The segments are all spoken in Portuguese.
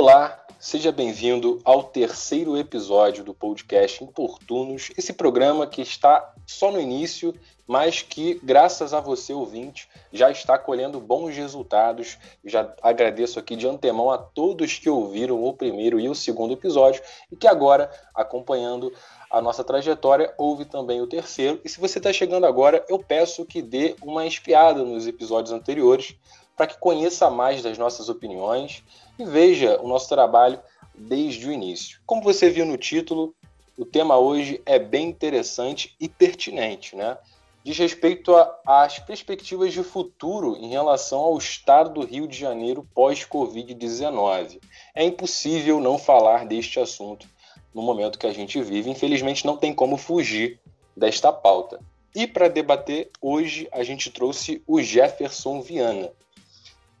Olá, seja bem-vindo ao terceiro episódio do podcast Importunos, esse programa que está só no início, mas que, graças a você, ouvinte, já está colhendo bons resultados. Já agradeço aqui de antemão a todos que ouviram o primeiro e o segundo episódio e que agora, acompanhando a nossa trajetória, ouve também o terceiro. E se você está chegando agora, eu peço que dê uma espiada nos episódios anteriores para que conheça mais das nossas opiniões e veja o nosso trabalho desde o início. Como você viu no título, o tema hoje é bem interessante e pertinente, né? Diz respeito às perspectivas de futuro em relação ao estado do Rio de Janeiro pós-Covid-19. É impossível não falar deste assunto no momento que a gente vive. Infelizmente, não tem como fugir desta pauta. E para debater, hoje a gente trouxe o Jefferson Viana,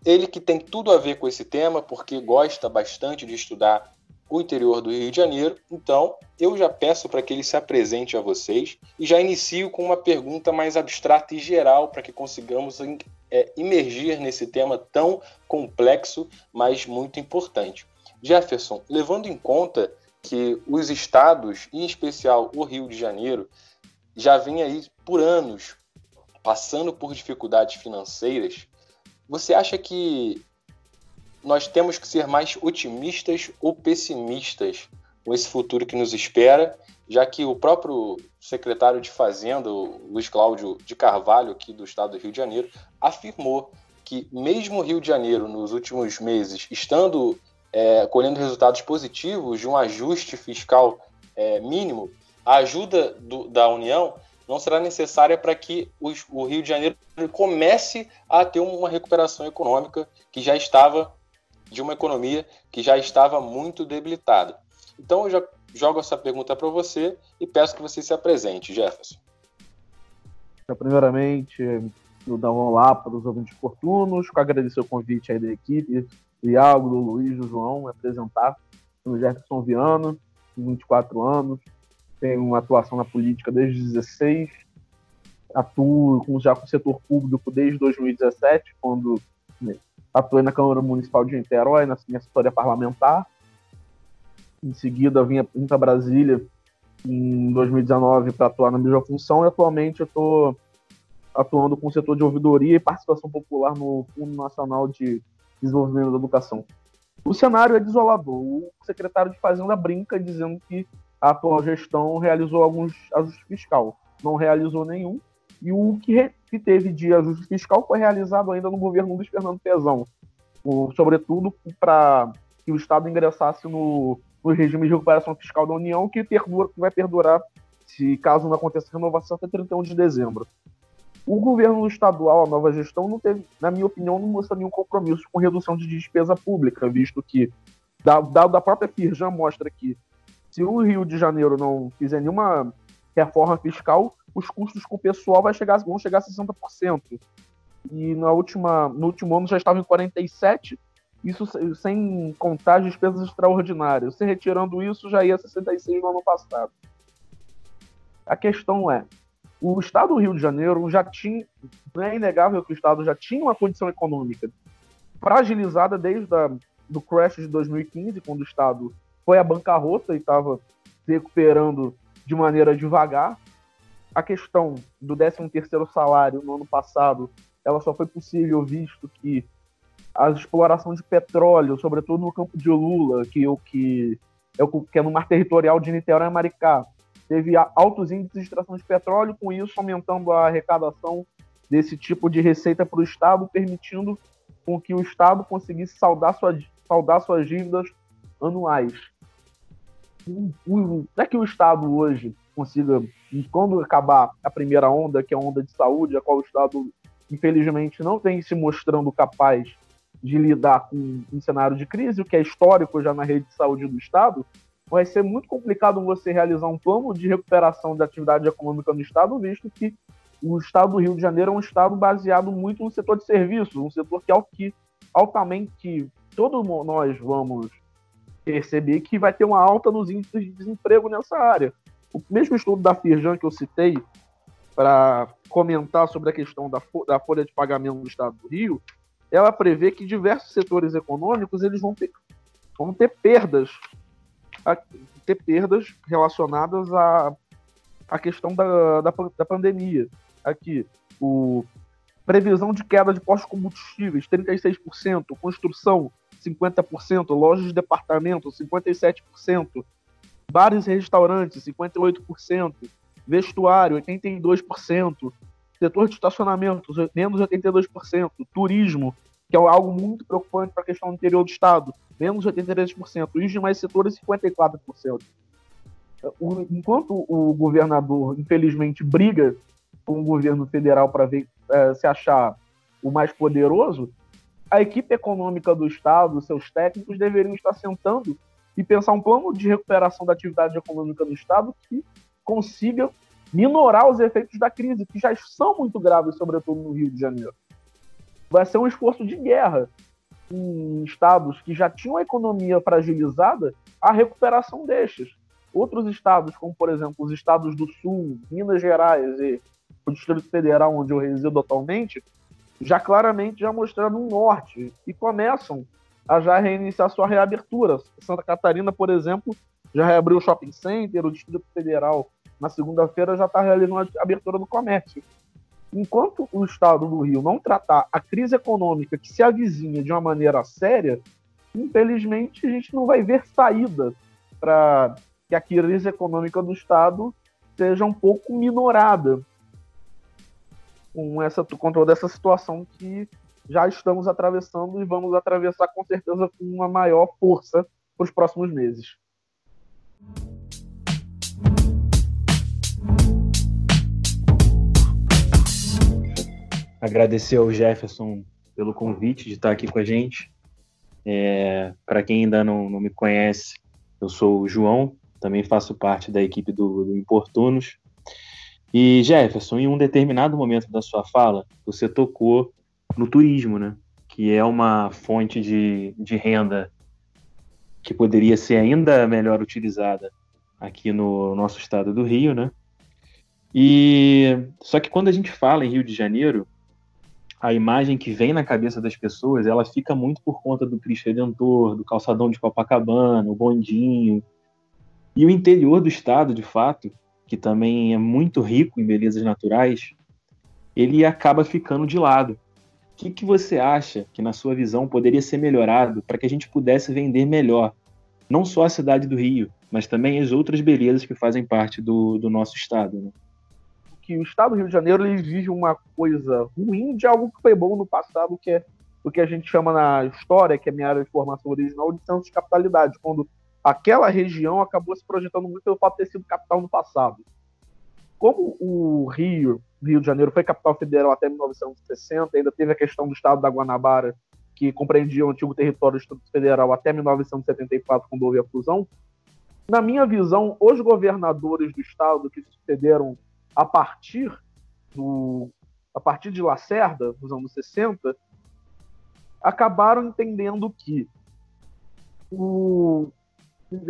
ele que tem tudo a ver com esse tema, porque gosta bastante de estudar o interior do Rio de Janeiro. Então, eu já peço para que ele se apresente a vocês e já inicio com uma pergunta mais abstrata e geral para que consigamos é, nesse tema tão complexo, mas muito importante. Jefferson, levando em conta que os estados, em especial o Rio de Janeiro, já vem aí por anos passando por dificuldades financeiras, você acha que nós temos que ser mais otimistas ou pessimistas com esse futuro que nos espera, já que o próprio secretário de Fazenda, Luiz Cláudio de Carvalho, aqui do estado do Rio de Janeiro, afirmou que mesmo o Rio de Janeiro, nos últimos meses, estando é, colhendo resultados positivos de um ajuste fiscal é, mínimo, a ajuda do, da União não será necessária para que os, o Rio de Janeiro comece a ter uma recuperação econômica que já estava de uma economia que já estava muito debilitada. Então eu já jogo essa pergunta para você e peço que você se apresente, Jefferson. Então, primeiramente, eu dar um olá para os ouvintes oportunos, agradecer o convite aí da equipe, do Iago, do Luiz, do João, apresentar. Sou Jefferson Viano, 24 anos, tenho uma atuação na política desde 16, atuo com, já com o setor público desde 2017, quando né, atuei na Câmara Municipal de Niterói, na minha história parlamentar. Em seguida, vim para Brasília em 2019 para atuar na mesma função e atualmente eu estou atuando com o setor de ouvidoria e participação popular no Fundo Nacional de Desenvolvimento da Educação. O cenário é desolador. O secretário de Fazenda brinca dizendo que a atual gestão realizou alguns ajustes fiscal. Não realizou nenhum. E o que, que teve de ajuste fiscal foi realizado ainda no governo Luiz Fernando Pezão, o, sobretudo para que o Estado ingressasse no, no regime de recuperação fiscal da União, que, perdura, que vai perdurar, se caso não aconteça renovação, até 31 de dezembro. O governo estadual, a nova gestão, não teve, na minha opinião, não mostrou nenhum compromisso com redução de despesa pública, visto que, dado da própria Firjan, mostra que se o Rio de Janeiro não fizer nenhuma reforma fiscal, os custos com o pessoal vai chegar, vão chegar a 60%. E na última, no último ano já estava em 47%, isso sem contar as despesas extraordinárias. Se retirando isso, já ia 66% no ano passado. A questão é, o Estado do Rio de Janeiro já tinha, é inegável que o Estado já tinha uma condição econômica fragilizada desde a, do crash de 2015, quando o Estado foi à bancarrota e estava se recuperando de maneira devagar. A questão do 13º salário no ano passado, ela só foi possível visto que a exploração de petróleo, sobretudo no campo de Lula, que, o que, é, o, que é no mar territorial de Niterói e Maricá, teve altos índices de extração de petróleo, com isso aumentando a arrecadação desse tipo de receita para o Estado, permitindo com que o Estado conseguisse saldar, sua, saldar suas dívidas anuais não é que o Estado hoje consiga, quando acabar a primeira onda, que é a onda de saúde, a qual o Estado, infelizmente, não vem se mostrando capaz de lidar com um cenário de crise, o que é histórico já na rede de saúde do Estado, vai ser muito complicado você realizar um plano de recuperação da atividade econômica no Estado, visto que o Estado do Rio de Janeiro é um Estado baseado muito no setor de serviços, um setor que, é o que altamente todos nós vamos perceber que vai ter uma alta nos índices de desemprego nessa área. O mesmo estudo da Firjan que eu citei para comentar sobre a questão da, da folha de pagamento do Estado do Rio, ela prevê que diversos setores econômicos eles vão ter vão ter perdas, a, ter perdas relacionadas à, à questão da, da, da pandemia. Aqui, o previsão de queda de postos combustíveis, 36%, construção, 50%, lojas de departamento, 57%, bares e restaurantes, 58%, vestuário, 82%, setor de estacionamento, menos 82%, turismo, que é algo muito preocupante para a questão do interior do estado, menos 83%, e os demais setores, 54%. Enquanto o governador, infelizmente, briga com o governo federal para é, se achar o mais poderoso, a equipe econômica do Estado, seus técnicos, deveriam estar sentando e pensar um plano de recuperação da atividade econômica do Estado que consiga minorar os efeitos da crise, que já são muito graves, sobretudo no Rio de Janeiro. Vai ser um esforço de guerra em estados que já tinham a economia fragilizada, a recuperação destes. Outros estados, como por exemplo os estados do Sul, Minas Gerais e o Distrito Federal, onde eu resido atualmente, já claramente já mostraram um norte e começam a já reiniciar sua reabertura. Santa Catarina, por exemplo, já reabriu o shopping center, o Distrito Federal na segunda-feira já está realizando a abertura do comércio. Enquanto o Estado do Rio não tratar a crise econômica que se avizinha de uma maneira séria, infelizmente a gente não vai ver saída para que a crise econômica do Estado seja um pouco minorada com essa com toda essa situação que já estamos atravessando e vamos atravessar com certeza com uma maior força para os próximos meses. Agradecer ao Jefferson pelo convite de estar aqui com a gente. É, Para quem ainda não, não, me conhece, eu sou o João, também faço parte da equipe do, do Importunos. E Jefferson, em um determinado momento da sua fala, você tocou no turismo, né? Que é uma fonte de, de renda que poderia ser ainda melhor utilizada aqui no nosso estado do Rio, né? E só que quando a gente fala em Rio de Janeiro, a imagem que vem na cabeça das pessoas, ela fica muito por conta do Cristo Redentor, do calçadão de Copacabana, o bondinho. E o interior do estado, de fato, que também é muito rico em belezas naturais, ele acaba ficando de lado. O que, que você acha que, na sua visão, poderia ser melhorado para que a gente pudesse vender melhor, não só a cidade do Rio, mas também as outras belezas que fazem parte do, do nosso estado? Né? que o Estado do Rio de Janeiro ele vive uma coisa ruim de algo que foi bom no passado, que é o que a gente chama na história, que é minha área de formação original, de centro de capitalidade, quando aquela região acabou se projetando muito pelo fato de ter sido capital no passado. Como o Rio, Rio de Janeiro, foi capital federal até 1960, ainda teve a questão do estado da Guanabara, que compreendia o antigo território do Distrito Federal até 1974, quando houve a fusão. Na minha visão, os governadores do estado que sucederam a partir do a partir de Lacerda, nos anos 60, acabaram entendendo que o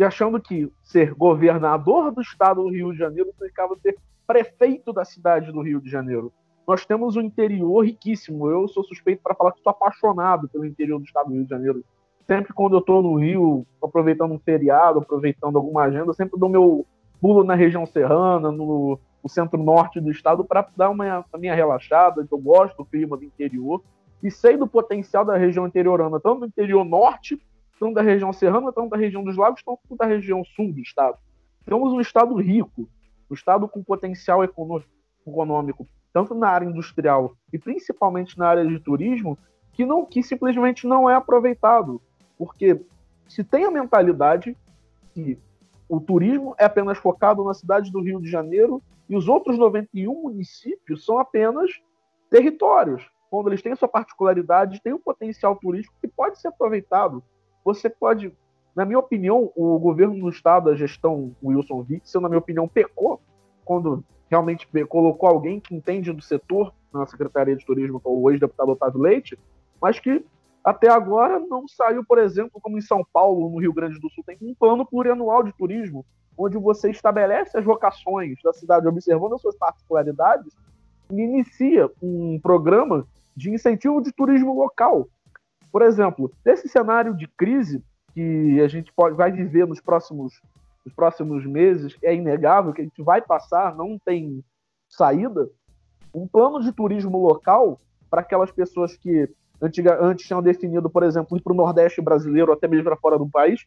achando que ser governador do estado do Rio de Janeiro significava ser prefeito da cidade do Rio de Janeiro. Nós temos um interior riquíssimo. Eu sou suspeito para falar que sou apaixonado pelo interior do estado do Rio de Janeiro. Sempre quando eu estou no Rio, aproveitando um feriado, aproveitando alguma agenda, sempre dou meu pulo na região serrana, no, o centro-norte do estado para dar uma, uma minha relaxada, eu gosto do clima do interior e sei do potencial da região interiorana, tanto do interior norte, tanto da região serrana, tanto da região dos lagos, tanto da região sul do estado. Temos um estado rico, um estado com potencial econômico, tanto na área industrial e principalmente na área de turismo, que não que simplesmente não é aproveitado, porque se tem a mentalidade que o turismo é apenas focado na cidade do Rio de Janeiro e os outros 91 municípios são apenas territórios, quando eles têm sua particularidade, têm um potencial turístico que pode ser aproveitado. Você pode, na minha opinião, o governo do estado, a gestão Wilson Witzel, na minha opinião, pecou quando realmente colocou alguém que entende do setor na Secretaria de Turismo, que é o ex-deputado Otávio Leite, mas que até agora não saiu, por exemplo, como em São Paulo, no Rio Grande do Sul, tem um plano plurianual de turismo onde você estabelece as vocações da cidade observando as suas particularidades e inicia um programa de incentivo de turismo local. Por exemplo, nesse cenário de crise, que a gente pode, vai viver nos próximos, nos próximos meses, é inegável que a gente vai passar, não tem saída, um plano de turismo local para aquelas pessoas que antiga, antes tinham definido, por exemplo, ir para o Nordeste brasileiro, até mesmo para fora do país,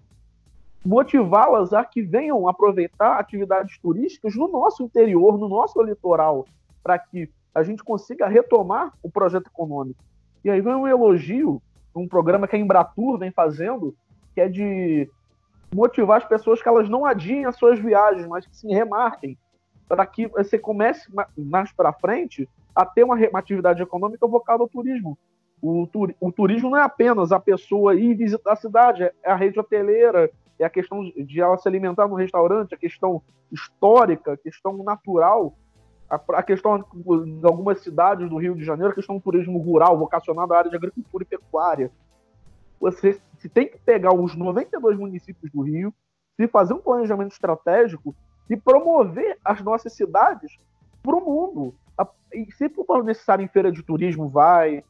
motivá-las a que venham aproveitar atividades turísticas no nosso interior, no nosso litoral, para que a gente consiga retomar o projeto econômico. E aí vem um elogio, um programa que a Embratur vem fazendo, que é de motivar as pessoas que elas não adiem as suas viagens, mas que se remarquem, para que você comece mais para frente a ter uma, uma atividade econômica voltada ao turismo. O, o, turismo não é apenas a pessoa ir visitar a cidade, é a rede hoteleira, é a questão de ela se alimentar no restaurante, a questão histórica, a questão natural, a, questão de algumas cidades do Rio de Janeiro, a questão do turismo rural, vocacionado à área de agricultura e pecuária. Você se tem que pegar os 92 municípios do Rio, se fazer um planejamento estratégico e promover as nossas cidades para o mundo. E se for necessário em feira de turismo, vai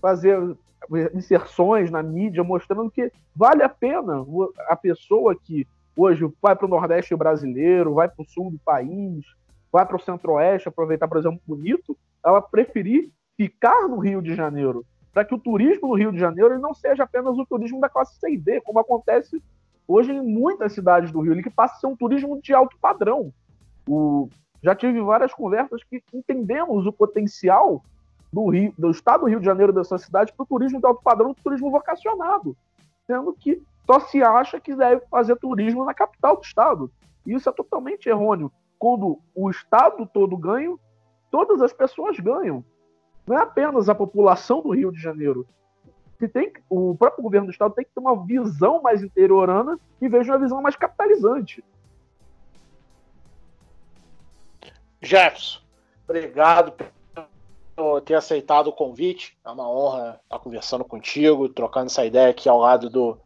fazer inserções na mídia mostrando que vale a pena a pessoa que hoje vai para o Nordeste brasileiro, vai para o sul do país, vai para o Centro-Oeste, aproveitar, por exemplo, bonito, ela preferir ficar no Rio de Janeiro, para que o turismo no Rio de Janeiro não seja apenas o turismo da classe C e D, como acontece hoje em muitas cidades do Rio, ele que passa a ser um turismo de alto padrão. O, já tive várias conversas que entendemos o potencial do, Rio, do estado do Rio de Janeiro, dessa cidade, para o turismo de alto padrão, para o turismo vocacionado. Sendo que só se acha que deve fazer turismo na capital do estado. E isso é totalmente errôneo. Quando o estado todo ganha, todas as pessoas ganham. Não é apenas a população do Rio de Janeiro. Que tem, o próprio governo do estado tem que ter uma visão mais interiorana e veja uma visão mais capitalizante. Jefferson, obrigado por ter aceitado o convite. É uma honra estar conversando contigo, trocando essa ideia aqui ao lado do,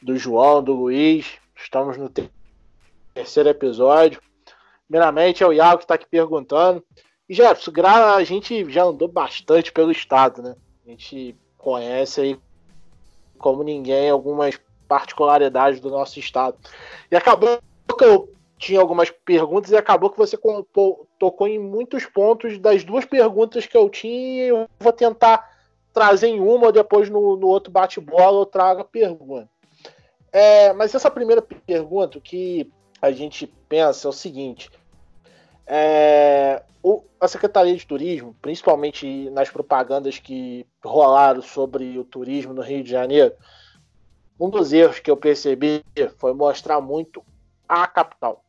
do João, do Luiz. Estamos no terceiro episódio. Primeiramente é o Iago que está aqui perguntando. E Jefferson, a gente já andou bastante pelo estado, né? A gente conhece aí como ninguém algumas particularidades do nosso estado. E acabou que eu tinha algumas perguntas e acabou que você tocou em muitos pontos das duas perguntas que eu tinha. Eu vou tentar trazer em uma, depois no, no outro bate-bola eu trago a pergunta. É, mas essa primeira pergunta, que a gente pensa é o seguinte: é, o, a Secretaria de Turismo, principalmente nas propagandas que rolaram sobre o turismo no Rio de Janeiro, um dos erros que eu percebi foi mostrar muito a capital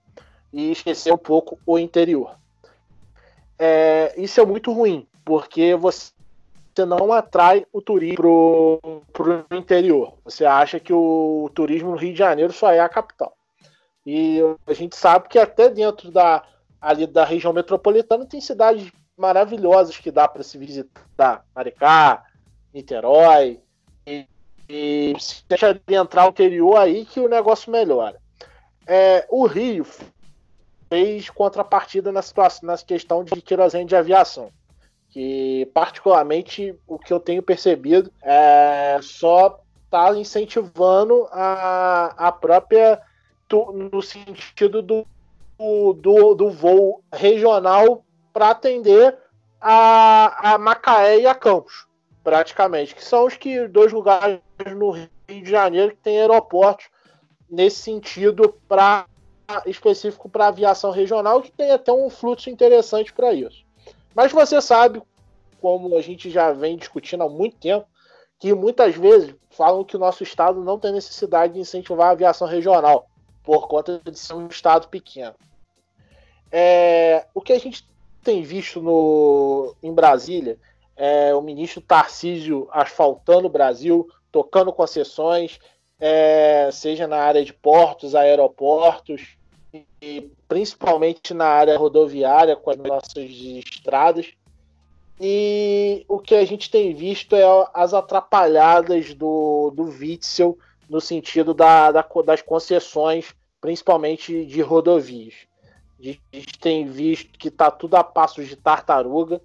e esquecer um pouco o interior. É, isso é muito ruim, porque você não atrai o turismo para o interior. Você acha que o turismo no Rio de Janeiro só é a capital. E a gente sabe que até dentro da, ali da região metropolitana tem cidades maravilhosas que dá para se visitar. Maricá, Niterói. E, e se deixa de entrar o interior aí que o negócio melhora. É, o Rio fez contrapartida na situação, na questão de querosene de aviação. Que, particularmente, o que eu tenho percebido é só está incentivando a, a própria. no sentido do, do, do voo regional para atender a, a Macaé e a Campos, praticamente, que são os que dois lugares no Rio de Janeiro que tem aeroportos nesse sentido para específico para aviação regional, que tem até um fluxo interessante para isso. Mas você sabe, como a gente já vem discutindo há muito tempo, que muitas vezes falam que o nosso estado não tem necessidade de incentivar a aviação regional, por conta de ser um estado pequeno. É, o que a gente tem visto no, em Brasília é o ministro Tarcísio asfaltando o Brasil, tocando concessões, é, seja na área de portos, aeroportos, e principalmente na área rodoviária com as nossas estradas. E o que a gente tem visto é as atrapalhadas do, do Witzel no sentido da, da, das concessões, principalmente de rodovias. A gente tem visto que está tudo a passos de tartaruga.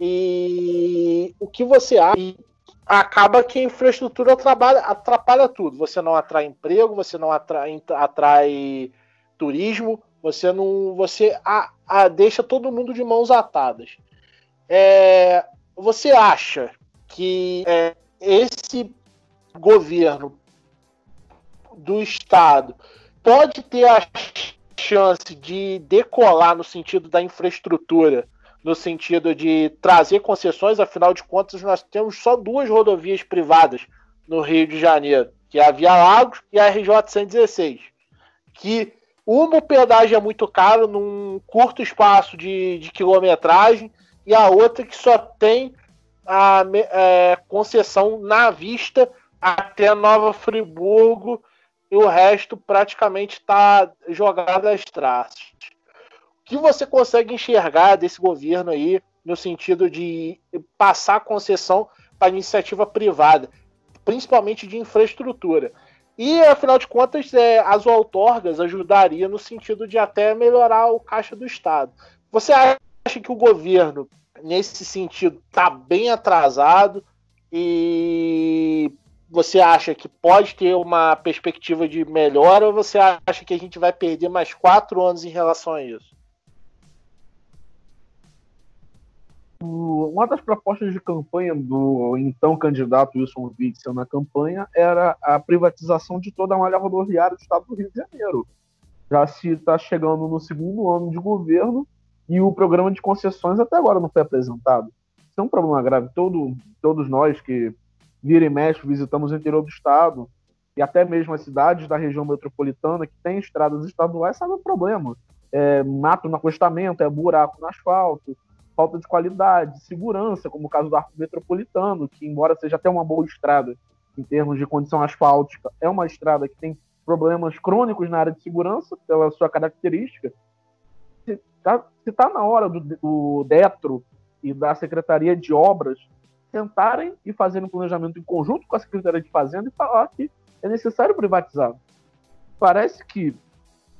E o que você acha acaba que a infraestrutura atrapalha, atrapalha tudo. Você não atrai emprego, você não atrai, atrai turismo, você não. Você a, a, deixa todo mundo de mãos atadas. É, você acha que é, esse governo do Estado pode ter a chance de decolar no sentido da infraestrutura, no sentido de trazer concessões, afinal de contas, nós temos só duas rodovias privadas no Rio de Janeiro, que é a Via Lagos e a RJ 116, que uma pedágio é muito caro num curto espaço de, de quilometragem e a outra que só tem a é, concessão na vista até Nova Friburgo e o resto praticamente está jogado às traças. O que você consegue enxergar desse governo aí no sentido de passar concessão para iniciativa privada, principalmente de infraestrutura? E, afinal de contas, é, as outorgas ajudaria no sentido de até melhorar o caixa do Estado. Você acha que o governo, nesse sentido, está bem atrasado e você acha que pode ter uma perspectiva de melhora ou você acha que a gente vai perder mais quatro anos em relação a isso? Uma das propostas de campanha do então candidato Wilson Witzel na campanha era a privatização de toda a malha rodoviária do estado do Rio de Janeiro. Já se está chegando no segundo ano de governo e o programa de concessões até agora não foi apresentado. Isso é um problema grave. Todo, todos nós que vira e mexe, visitamos o interior do estado e até mesmo as cidades da região metropolitana que têm estradas estaduais, sabe o problema. É mato no acostamento, é buraco no asfalto, falta de qualidade, segurança, como o caso do arco metropolitano, que embora seja até uma boa estrada em termos de condição asfáltica, é uma estrada que tem problemas crônicos na área de segurança, pela sua característica. Se está tá na hora do, do Detro e da Secretaria de Obras sentarem e fazerem um planejamento em conjunto com a Secretaria de Fazenda e falar que é necessário privatizar. Parece que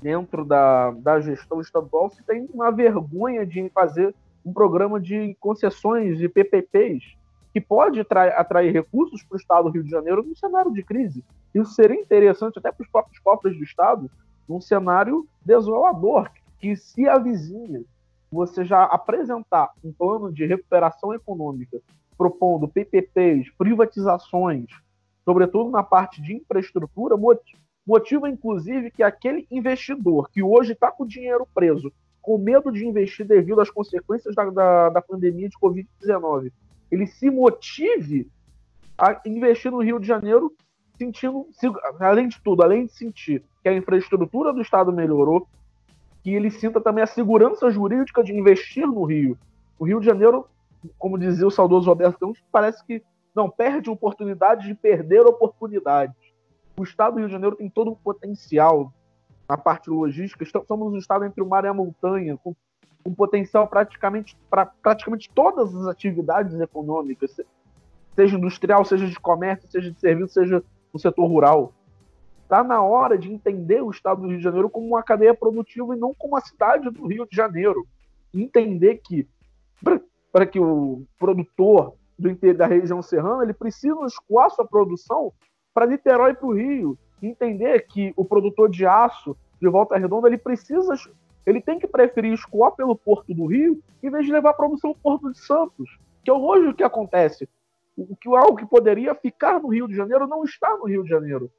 dentro da, da gestão estadual se tem uma vergonha de fazer um programa de concessões de PPPs que pode atrair, atrair recursos para o Estado do Rio de Janeiro num cenário de crise. Isso seria interessante até para os próprios cofres do Estado, num cenário desolador, que se avizinha. Você já apresentar um plano de recuperação econômica propondo PPPs, privatizações, sobretudo na parte de infraestrutura, motiva inclusive que aquele investidor que hoje está com o dinheiro preso, com medo de investir devido às consequências da, da, da pandemia de Covid-19, ele se motive a investir no Rio de Janeiro, sentindo, além de tudo, além de sentir que a infraestrutura do Estado melhorou, que ele sinta também a segurança jurídica de investir no Rio. O Rio de Janeiro como dizia o saudoso Roberto Campos, parece que não perde oportunidade de perder oportunidades. O estado do Rio de Janeiro tem todo um potencial na parte logística. Somos um estado entre o mar e a montanha, com um potencial praticamente para praticamente todas as atividades econômicas, seja industrial, seja de comércio, seja de serviço, seja no setor rural. Está na hora de entender o estado do Rio de Janeiro como uma cadeia produtiva e não como a cidade do Rio de Janeiro. Entender que para que o produtor do, da região serrana ele precisa escoar sua produção para Niterói e para o Rio. Entender que o produtor de aço de Volta Redonda ele precisa, ele tem que preferir escoar pelo Porto do Rio em vez de levar a produção ao Porto de Santos, que é hoje o que acontece. O que algo que poderia ficar no Rio de Janeiro não está no Rio de Janeiro.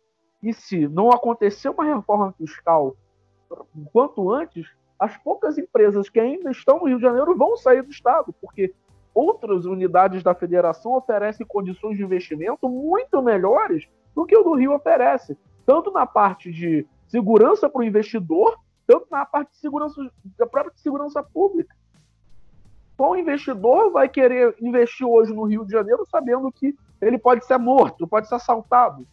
E se não acontecer uma reforma fiscal quanto antes, as poucas empresas que ainda estão no Rio de Janeiro vão sair do estado, porque outras unidades da federação oferecem condições de investimento muito melhores do que o do Rio oferece, tanto na parte de segurança para o investidor, tanto na parte de segurança da própria segurança pública. Qual investidor vai querer investir hoje no Rio de Janeiro sabendo que ele pode ser morto, pode ser assaltado?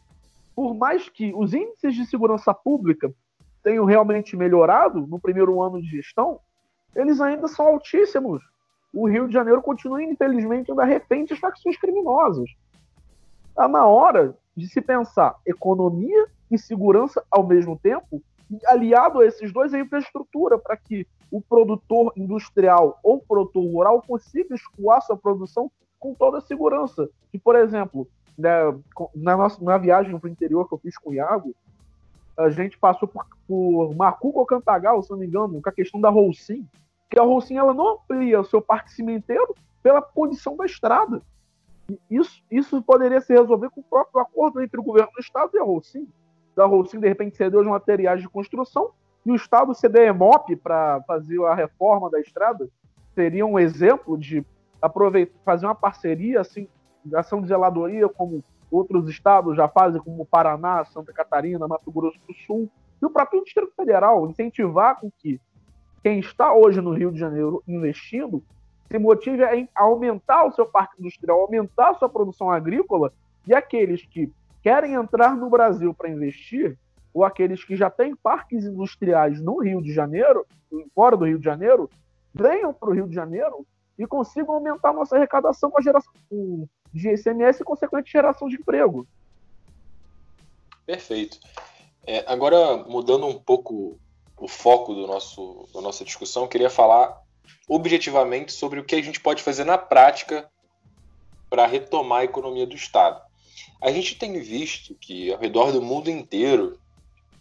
Por mais que os índices de segurança pública tenham realmente melhorado no primeiro ano de gestão, eles ainda são altíssimos. O Rio de Janeiro continua, infelizmente, ainda refém de facções criminosas. Está na hora de se pensar economia e segurança ao mesmo tempo, aliado a esses dois, a infraestrutura, para que o produtor industrial ou produtor rural consiga escoar sua produção com toda a segurança. E, por exemplo, né, na, nossa, na viagem para o interior que eu fiz com o Iago, a gente passou por, por ou Cantagal, se não me engano, com a questão da Roussim, que a Roussim ela não amplia o seu parque cimenteiro pela condição da estrada. Isso, isso poderia se resolver com o próprio acordo entre o governo do estado e a Roussim. A Roussim, de repente, cedeu os materiais de construção e o estado ceder EMOP para fazer a reforma da estrada. Seria um exemplo de aproveitar, fazer uma parceria, assim, ação de zeladoria, como outros estados já fazem, como Paraná, Santa Catarina, Mato Grosso do Sul, e o próprio Distrito Federal, incentivar com que quem está hoje no Rio de Janeiro investindo se motive a aumentar o seu parque industrial, aumentar a sua produção agrícola, e aqueles que querem entrar no Brasil para investir, ou aqueles que já têm parques industriais no Rio de Janeiro, fora do Rio de Janeiro, venham para o Rio de Janeiro e consigam aumentar a nossa arrecadação com a geração de ICMS e consequente geração de emprego. Perfeito. É, agora, mudando um pouco o foco do nosso, da nossa discussão, queria falar objetivamente sobre o que a gente pode fazer na prática para retomar a economia do Estado. A gente tem visto que ao redor do mundo inteiro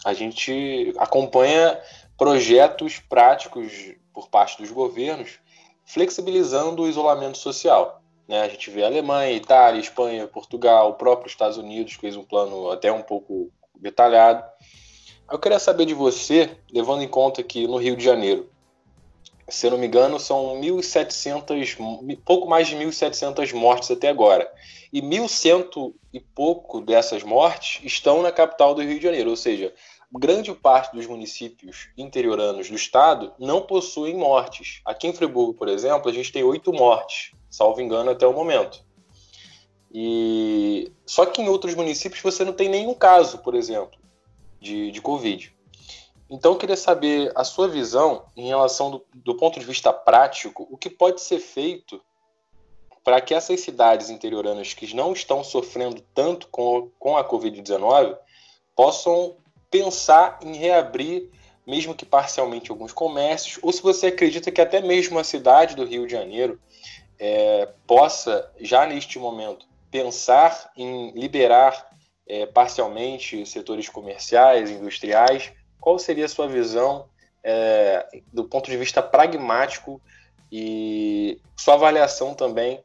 a gente acompanha projetos práticos por parte dos governos flexibilizando o isolamento social. Né? A gente vê a Alemanha, Itália, Espanha, Portugal, o próprio Estados Unidos fez um plano até um pouco detalhado. Eu queria saber de você, levando em conta que no Rio de Janeiro, se eu não me engano, são 1.700, pouco mais de 1.700 mortes até agora. E 1.100 e pouco dessas mortes estão na capital do Rio de Janeiro, ou seja, grande parte dos municípios interioranos do estado não possuem mortes. Aqui em Friburgo, por exemplo, a gente tem oito mortes, salvo engano, até o momento. E só que em outros municípios você não tem nenhum caso, por exemplo, de, de Covid. Então, eu queria saber a sua visão em relação do, do ponto de vista prático, o que pode ser feito para que essas cidades interioranas que não estão sofrendo tanto com, com a Covid-19 possam pensar em reabrir, mesmo que parcialmente, alguns comércios, ou se você acredita que até mesmo a cidade do Rio de Janeiro é, possa, já neste momento, pensar em liberar é, parcialmente setores comerciais, industriais, qual seria a sua visão é, do ponto de vista pragmático e sua avaliação também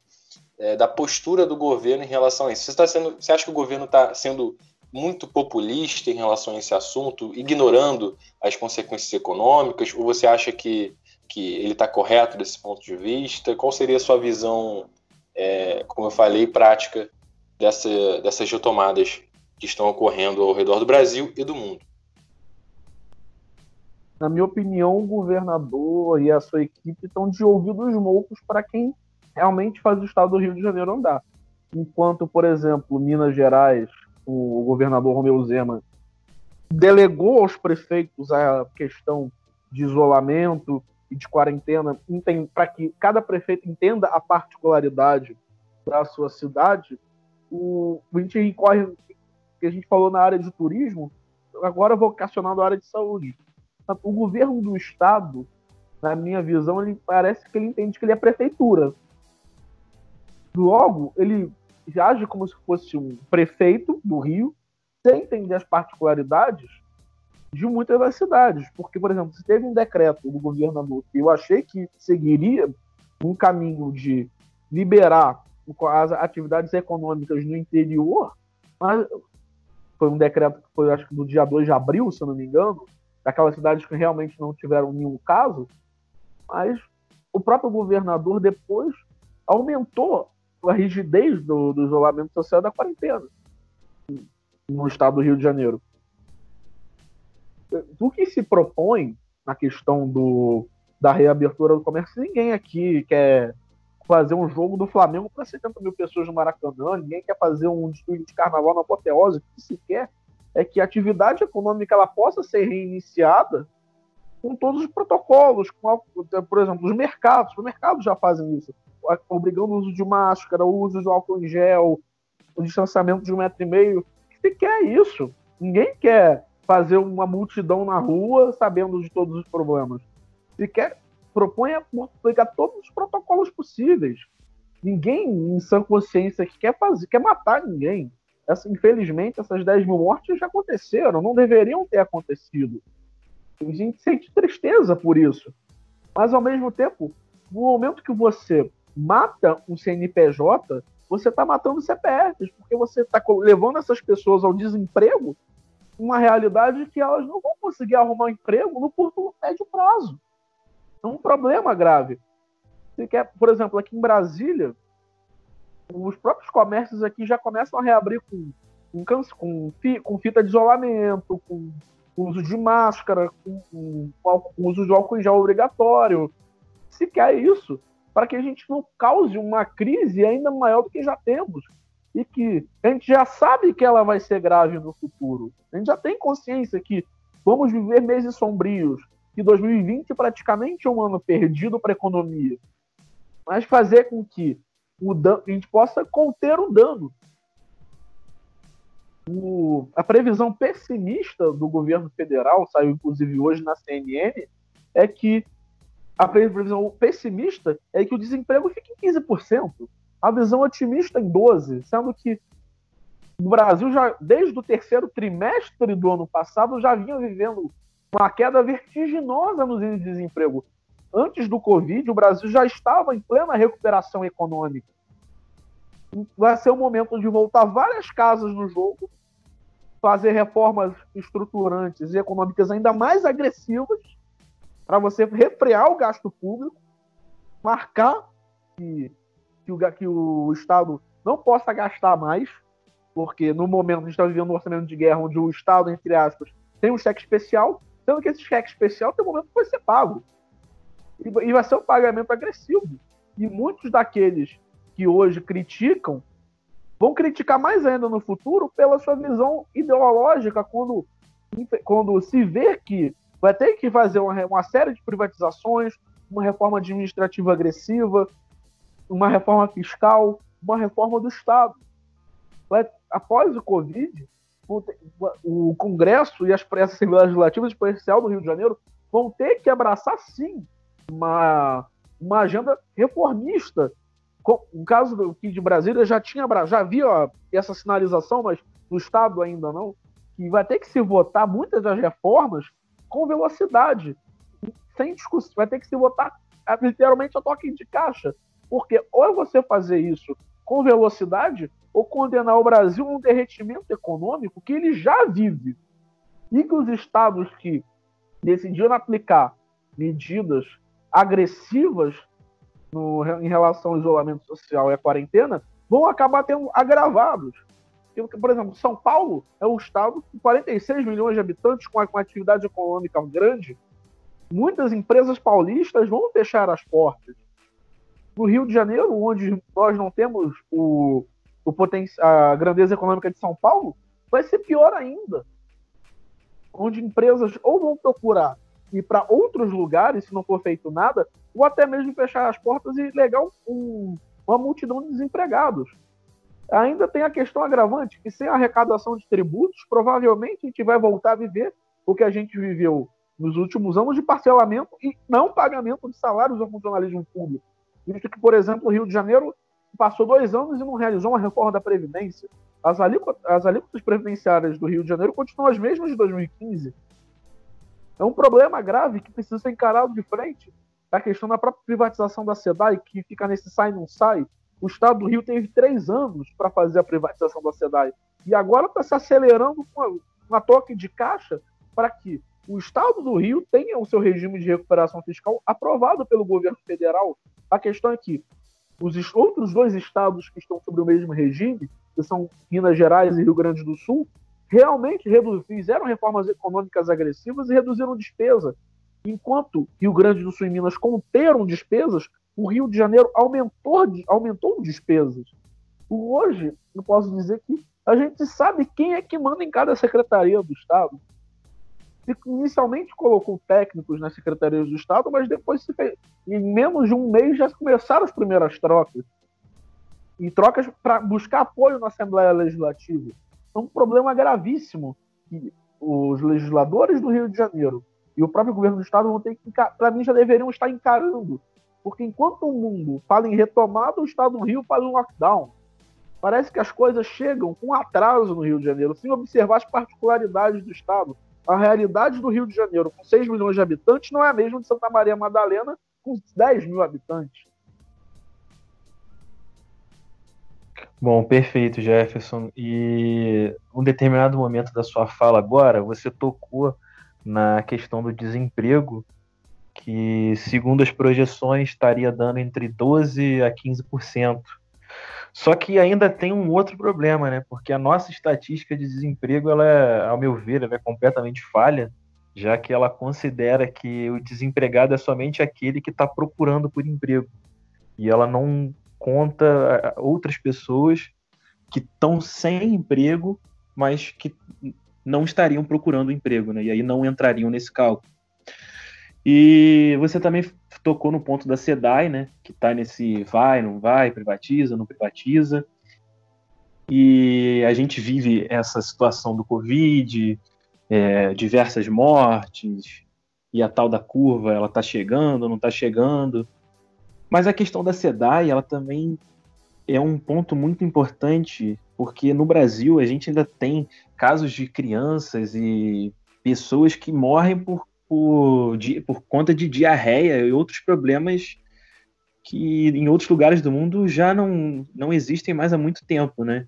é, da postura do governo em relação a isso? Você, está sendo, você acha que o governo está sendo muito populista em relação a esse assunto, ignorando as consequências econômicas, ou você acha que, que ele está correto desse ponto de vista? Qual seria a sua visão, é, como eu falei, prática dessa, dessas retomadas que estão ocorrendo ao redor do Brasil e do mundo? na minha opinião, o governador e a sua equipe estão de ouvidos moucos para quem realmente faz o estado do Rio de Janeiro andar. Enquanto, por exemplo, Minas Gerais, o governador Romeu Zema delegou aos prefeitos a questão de isolamento e de quarentena para que cada prefeito entenda a particularidade da sua cidade, o, a gente incorre que a gente falou na área de turismo, agora vocacionado à área de saúde o governo do estado, na minha visão, ele parece que ele entende que ele é prefeitura. Logo, ele age como se fosse um prefeito do Rio, sem entender as particularidades de muitas das cidades. Porque, por exemplo, se teve um decreto do governador eu achei que seguiria um caminho de liberar as atividades econômicas no interior, mas foi um decreto que foi, acho que, do dia 2 de abril, se não me engano, daquelas cidades que realmente não tiveram nenhum caso, mas o próprio governador depois aumentou a rigidez do, do isolamento social da quarentena no estado do Rio de Janeiro. O que se propõe na questão do, da reabertura do comércio, ninguém aqui quer fazer um jogo do Flamengo para 70 mil pessoas no Maracanã, ninguém quer fazer um desfile de carnaval na apoteose, o que se quer é que a atividade econômica ela possa ser reiniciada com todos os protocolos, com, por exemplo, os mercados, os mercados já fazem isso, obrigando o uso de máscara, o uso de álcool em gel, o distanciamento de um metro e meio. Se quer isso, ninguém quer fazer uma multidão na rua sabendo de todos os problemas. Se quer, propõe aplicar todos os protocolos possíveis. ninguém em sã consciência que quer fazer, quer matar ninguém. Essa, infelizmente, essas 10 mil mortes já aconteceram, não deveriam ter acontecido. A gente sente tristeza por isso. Mas, ao mesmo tempo, no momento que você mata um CNPJ, você está matando CPFs, porque você está levando essas pessoas ao desemprego, uma realidade que elas não vão conseguir arrumar um emprego no curto médio prazo. É um problema grave. Você quer, por exemplo, aqui em Brasília, os próprios comércios aqui já começam a reabrir com, com, com, fita de isolamento, com, uso de máscara, com, com, com, uso de álcool em gel obrigatório. Se quer isso, para que a gente não cause uma crise ainda maior do que já temos. E que a gente já sabe que ela vai ser grave no futuro. A gente já tem consciência que vamos viver meses sombrios, que 2020 praticamente é um ano perdido para a economia. Mas fazer com que o a gente possa conter o dano. O, a previsão pessimista do governo federal, saiu inclusive hoje na CNN, é que a previsão pessimista é que o desemprego fique em 15%. A visão otimista em 12%, sendo que o Brasil já, desde o terceiro trimestre do ano passado, já vinha vivendo uma queda vertiginosa nos índices de desemprego. Antes do Covid, o Brasil já estava em plena recuperação econômica. Vai ser o momento de voltar várias casas no jogo, fazer reformas estruturantes e econômicas ainda mais agressivas para você refrear o gasto público, marcar que, que, o, que o Estado não possa gastar mais, porque no momento a gente está vivendo um orçamento de guerra onde o Estado, entre aspas, tem um cheque especial, sendo que esse cheque especial tem um momento que vai ser pago. E, e vai ser um pagamento agressivo. E muitos daqueles que hoje criticam vão criticar mais ainda no futuro pela sua visão ideológica quando, quando se vê que vai ter que fazer uma, uma série de privatizações, uma reforma administrativa agressiva, uma reforma fiscal, uma reforma do Estado. Após o Covid, o Congresso e as Assembleias Legislativas, especial do Rio de Janeiro, vão ter que abraçar, sim, uma, uma agenda reformista. No caso do de Brasília, já tinha já havia essa sinalização, mas no Estado ainda não, que vai ter que se votar muitas das reformas com velocidade, sem discussão. Vai ter que se votar literalmente a toque de caixa. Porque ou é você fazer isso com velocidade, ou condenar o Brasil a um derretimento econômico que ele já vive. E que os estados que decidiram aplicar medidas agressivas no, em relação ao isolamento social e à quarentena vão acabar tendo agravados. Por exemplo, São Paulo é um estado com 46 milhões de habitantes, com uma atividade econômica grande. Muitas empresas paulistas vão fechar as portas. No Rio de Janeiro, onde nós não temos o, o poten a grandeza econômica de São Paulo, vai ser pior ainda. Onde empresas ou vão procurar ir para outros lugares, se não for feito nada, ou até mesmo fechar as portas e legar um, uma multidão de desempregados. Ainda tem a questão agravante que sem arrecadação de tributos, provavelmente a gente vai voltar a viver o que a gente viveu nos últimos anos de parcelamento e não pagamento de salários ao funcionalismo público. Visto que, por exemplo, o Rio de Janeiro passou dois anos e não realizou uma reforma da Previdência. As alíquotas, as alíquotas previdenciárias do Rio de Janeiro continuam as mesmas de 2015. É um problema grave que precisa ser encarado de frente. A questão da própria privatização da SEDAI, que fica nesse sai não sai, o Estado do Rio teve três anos para fazer a privatização da SEDAI. E agora está se acelerando com uma toque de caixa para que o Estado do Rio tenha o seu regime de recuperação fiscal aprovado pelo governo federal. A questão é que os outros dois estados que estão sobre o mesmo regime, que são Minas Gerais e Rio Grande do Sul, realmente fizeram reformas econômicas agressivas e reduziram despesa. Enquanto Rio Grande do Sul e Minas conteram despesas, o Rio de Janeiro aumentou, aumentou despesas. Hoje, eu posso dizer que a gente sabe quem é que manda em cada secretaria do Estado. Inicialmente colocou técnicos nas secretarias do Estado, mas depois, fez, em menos de um mês, já começaram as primeiras trocas. E trocas para buscar apoio na Assembleia Legislativa. É um problema gravíssimo que os legisladores do Rio de Janeiro e o próprio governo do Estado vão ter que, para mim, já deveriam estar encarando Porque enquanto o mundo fala em retomada, o estado do Rio fala em lockdown. Parece que as coisas chegam com atraso no Rio de Janeiro, sem observar as particularidades do estado. A realidade do Rio de Janeiro, com 6 milhões de habitantes, não é a mesma de Santa Maria Madalena, com 10 mil habitantes. Bom, perfeito, Jefferson. E um determinado momento da sua fala agora, você tocou na questão do desemprego, que, segundo as projeções, estaria dando entre 12% a 15%. Só que ainda tem um outro problema, né? Porque a nossa estatística de desemprego, ela é, ao meu ver, ela é completamente falha, já que ela considera que o desempregado é somente aquele que está procurando por emprego. E ela não conta outras pessoas que estão sem emprego, mas que não estariam procurando emprego, né? E aí não entrariam nesse cálculo. E você também tocou no ponto da SEDAI, né? Que está nesse vai, não vai, privatiza, não privatiza. E a gente vive essa situação do Covid, é, diversas mortes, e a tal da curva, ela está chegando, não está chegando. Mas a questão da SEDAI, ela também é um ponto muito importante, porque no Brasil a gente ainda tem casos de crianças e pessoas que morrem por por, por conta de diarreia e outros problemas que em outros lugares do mundo já não, não existem mais há muito tempo, né?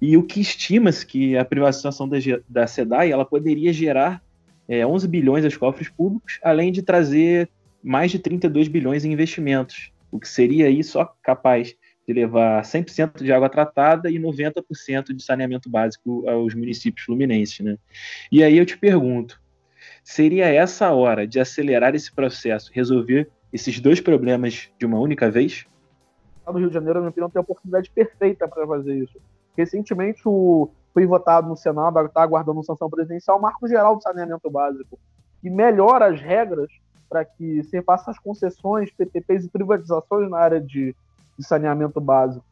E o que estima-se que a privatização da, da SEDAI ela poderia gerar é, 11 bilhões aos cofres públicos, além de trazer mais de 32 bilhões em investimentos, o que seria aí só capaz de levar 100% de água tratada e 90% de saneamento básico aos municípios fluminenses, né? E aí eu te pergunto, Seria essa a hora de acelerar esse processo, resolver esses dois problemas de uma única vez? No Rio de Janeiro, na minha opinião, tem a oportunidade perfeita para fazer isso. Recentemente, o, foi votado no Senado, está aguardando sanção presidencial, o Marco Geral do Saneamento Básico, que melhora as regras para que se façam as concessões, PPPs e privatizações na área de, de saneamento básico.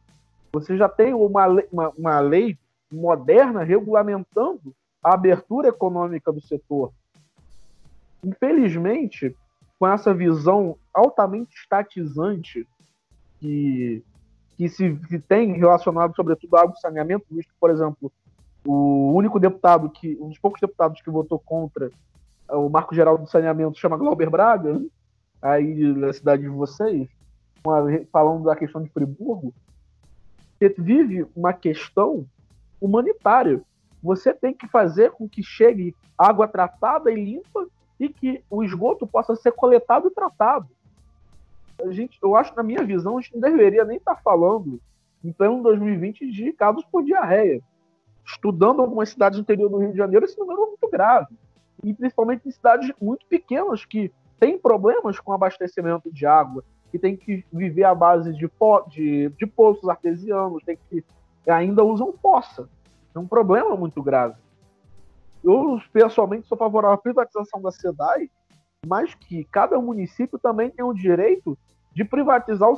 Você já tem uma, uma, uma lei moderna regulamentando a abertura econômica do setor. Infelizmente, com essa visão altamente estatizante que, que se que tem relacionado, sobretudo, ao saneamento, visto por exemplo, o único deputado que, um dos poucos deputados que votou contra o Marco Geral do Saneamento chama Glauber Braga, aí da cidade de vocês, falando da questão de Friburgo, vive uma questão humanitária. Você tem que fazer com que chegue água tratada e limpa e que o esgoto possa ser coletado e tratado. A gente, eu acho, na minha visão, a gente não deveria nem estar falando, em pleno 2020, de casos por diarreia. Estudando algumas cidades do interior do Rio de Janeiro, esse número é muito grave. E principalmente em cidades muito pequenas que têm problemas com abastecimento de água, que tem que viver à base de, po de, de poços artesianos, tem que ainda usam poça. É um problema muito grave. Eu, pessoalmente, sou favorável à privatização da SEDAI, mas que cada município também tem o direito de privatizar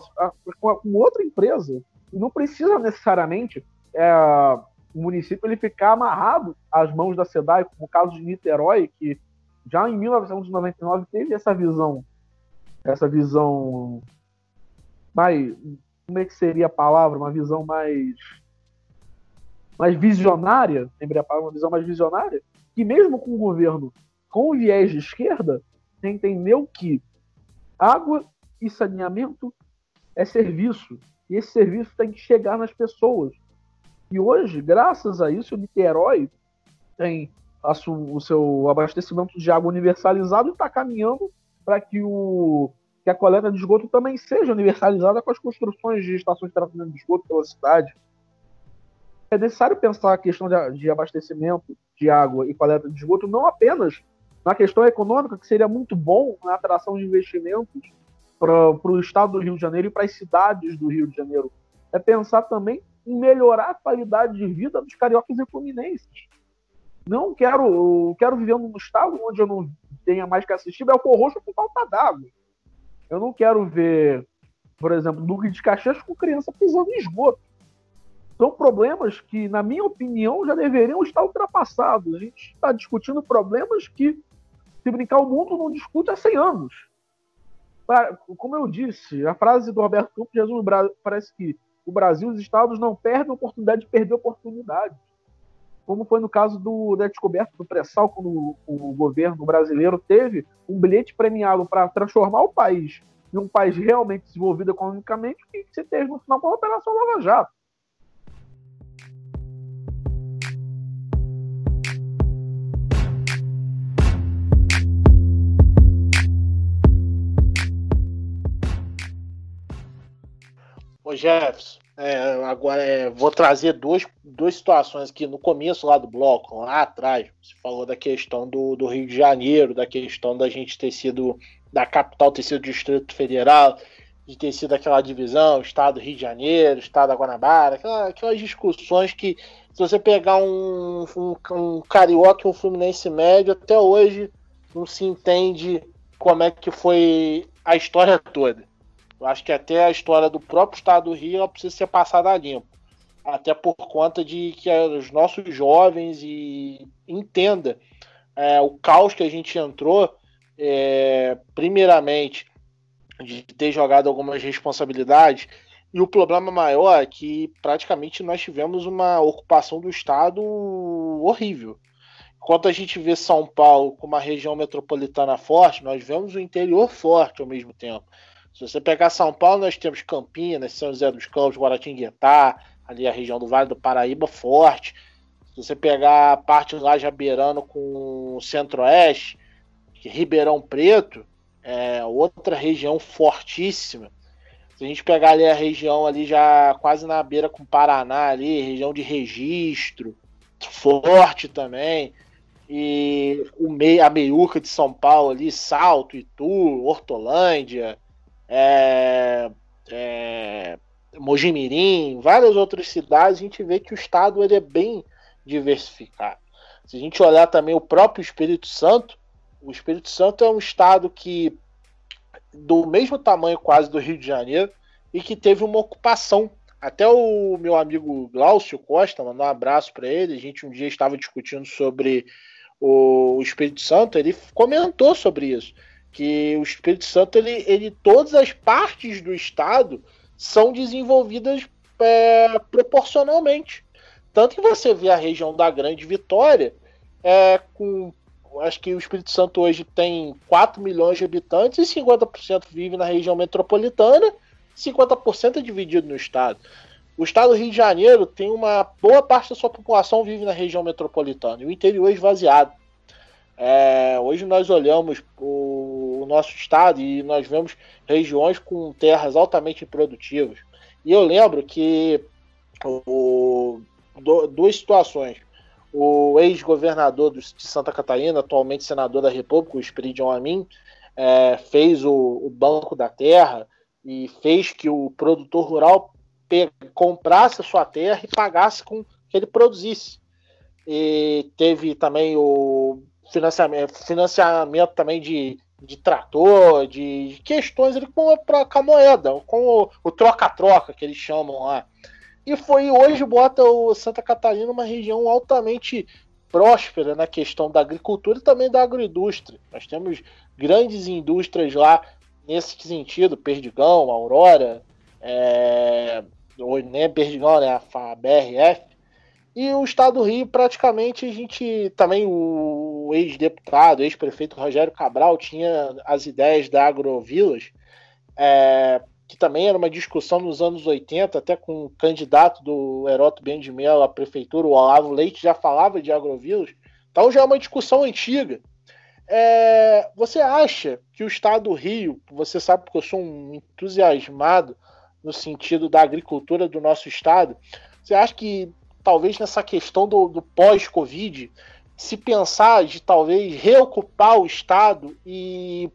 com outra empresa. Não precisa necessariamente é, o município ele ficar amarrado às mãos da SEDAI, como o caso de Niterói, que já em 1999 teve essa visão, essa visão mais, como é que seria a palavra, uma visão mais mais visionária, lembrei a palavra, uma visão mais visionária, que mesmo com o governo com viés de esquerda, entendeu que água e saneamento é serviço. E esse serviço tem que chegar nas pessoas. E hoje, graças a isso, o Niterói tem o seu abastecimento de água universalizado e está caminhando para que, o, que a coleta de esgoto também seja universalizada com as construções de estações de tratamento de esgoto pela cidade é necessário pensar a questão de, de abastecimento de água e coleta de esgoto não apenas na questão econômica, que seria muito bom na atração de investimentos para o estado do Rio de Janeiro e para as cidades do Rio de Janeiro. É pensar também em melhorar a qualidade de vida dos cariocas e fluminenses. Não quero, quero viver num estado onde eu não tenha mais que assistir Belfor Roxo por falta d'água. Eu não quero ver, por exemplo, Duque de Caxias com criança pisando em esgoto são problemas que, na minha opinião, já deveriam estar ultrapassados. A gente está discutindo problemas que, se brincar, o mundo não discute há 100 anos. como eu disse, a frase do Roberto Campos resume, parece que o Brasil e os estados não perdem a oportunidade de perder oportunidades. Como foi no caso do, da descoberta do pré-sal, quando o, o governo brasileiro teve um bilhete premiado para transformar o país em um país realmente desenvolvido economicamente, que se teve no final com a Operação Lava Jato. Jefferson, é, agora é, vou trazer duas, duas situações aqui no começo lá do bloco, lá atrás. Você falou da questão do, do Rio de Janeiro, da questão da gente ter sido, da capital ter sido Distrito Federal, de ter sido aquela divisão, Estado do Rio de Janeiro, Estado Guanabara, aquelas, aquelas discussões que, se você pegar um, um, um carioca e um fluminense médio, até hoje não se entende como é que foi a história toda. Eu acho que até a história do próprio estado do Rio precisa ser passada a limpo. Até por conta de que os nossos jovens e entenda é, o caos que a gente entrou, é, primeiramente, de ter jogado algumas responsabilidades. E o problema maior é que praticamente nós tivemos uma ocupação do Estado horrível. Enquanto a gente vê São Paulo com uma região metropolitana forte, nós vemos o interior forte ao mesmo tempo. Se você pegar São Paulo, nós temos Campinas, São José dos Campos, Guaratinguetá, ali a região do Vale do Paraíba forte. Se você pegar a parte lá Jabeirano com o Centro-Oeste, Ribeirão Preto, é outra região fortíssima. Se a gente pegar ali a região ali já quase na beira com Paraná ali, região de registro, forte também. E o meio, a meiuca de São Paulo ali, Salto, Itu, Hortolândia, é, é, Mojimirim, várias outras cidades, a gente vê que o estado ele é bem diversificado. Se a gente olhar também o próprio Espírito Santo, o Espírito Santo é um estado que do mesmo tamanho quase do Rio de Janeiro e que teve uma ocupação. Até o meu amigo Glaucio Costa, mandar um abraço para ele, a gente um dia estava discutindo sobre o Espírito Santo, ele comentou sobre isso que o Espírito Santo, ele, ele todas as partes do Estado são desenvolvidas é, proporcionalmente. Tanto que você vê a região da Grande Vitória, é, com acho que o Espírito Santo hoje tem 4 milhões de habitantes e 50% vive na região metropolitana, 50% é dividido no estado. O estado do Rio de Janeiro tem uma boa parte da sua população vive na região metropolitana e o interior é esvaziado. É, hoje nós olhamos o, o, nosso estado e nós vemos regiões com terras altamente produtivas. E eu lembro que o, do, duas situações. O ex-governador de Santa Catarina, atualmente senador da República, o Espiridion Amin, é, fez o, o, Banco da Terra e fez que o produtor rural comprasse a sua terra e pagasse com que ele produzisse. E teve também o financiamento, financiamento também de, de trator, de, questões ele com, a, a moeda, com o troca-troca que eles chamam lá. E foi hoje bota o Santa Catarina uma região altamente próspera na questão da agricultura e também da agroindústria. Nós temos grandes indústrias lá nesse sentido, Perdigão, Aurora, é, nem Perdigão, né, a BRF, e o Estado do Rio, praticamente, a gente também, o ex-deputado, ex-prefeito Rogério Cabral, tinha as ideias da Agrovilas, é, que também era uma discussão nos anos 80, até com o candidato do Heroto Ben de Mello à prefeitura, o Olavo Leite, já falava de agrovilas. Então já é uma discussão antiga. É, você acha que o Estado do Rio, você sabe porque eu sou um entusiasmado no sentido da agricultura do nosso Estado, você acha que talvez nessa questão do, do pós-Covid, se pensar de talvez reocupar o Estado e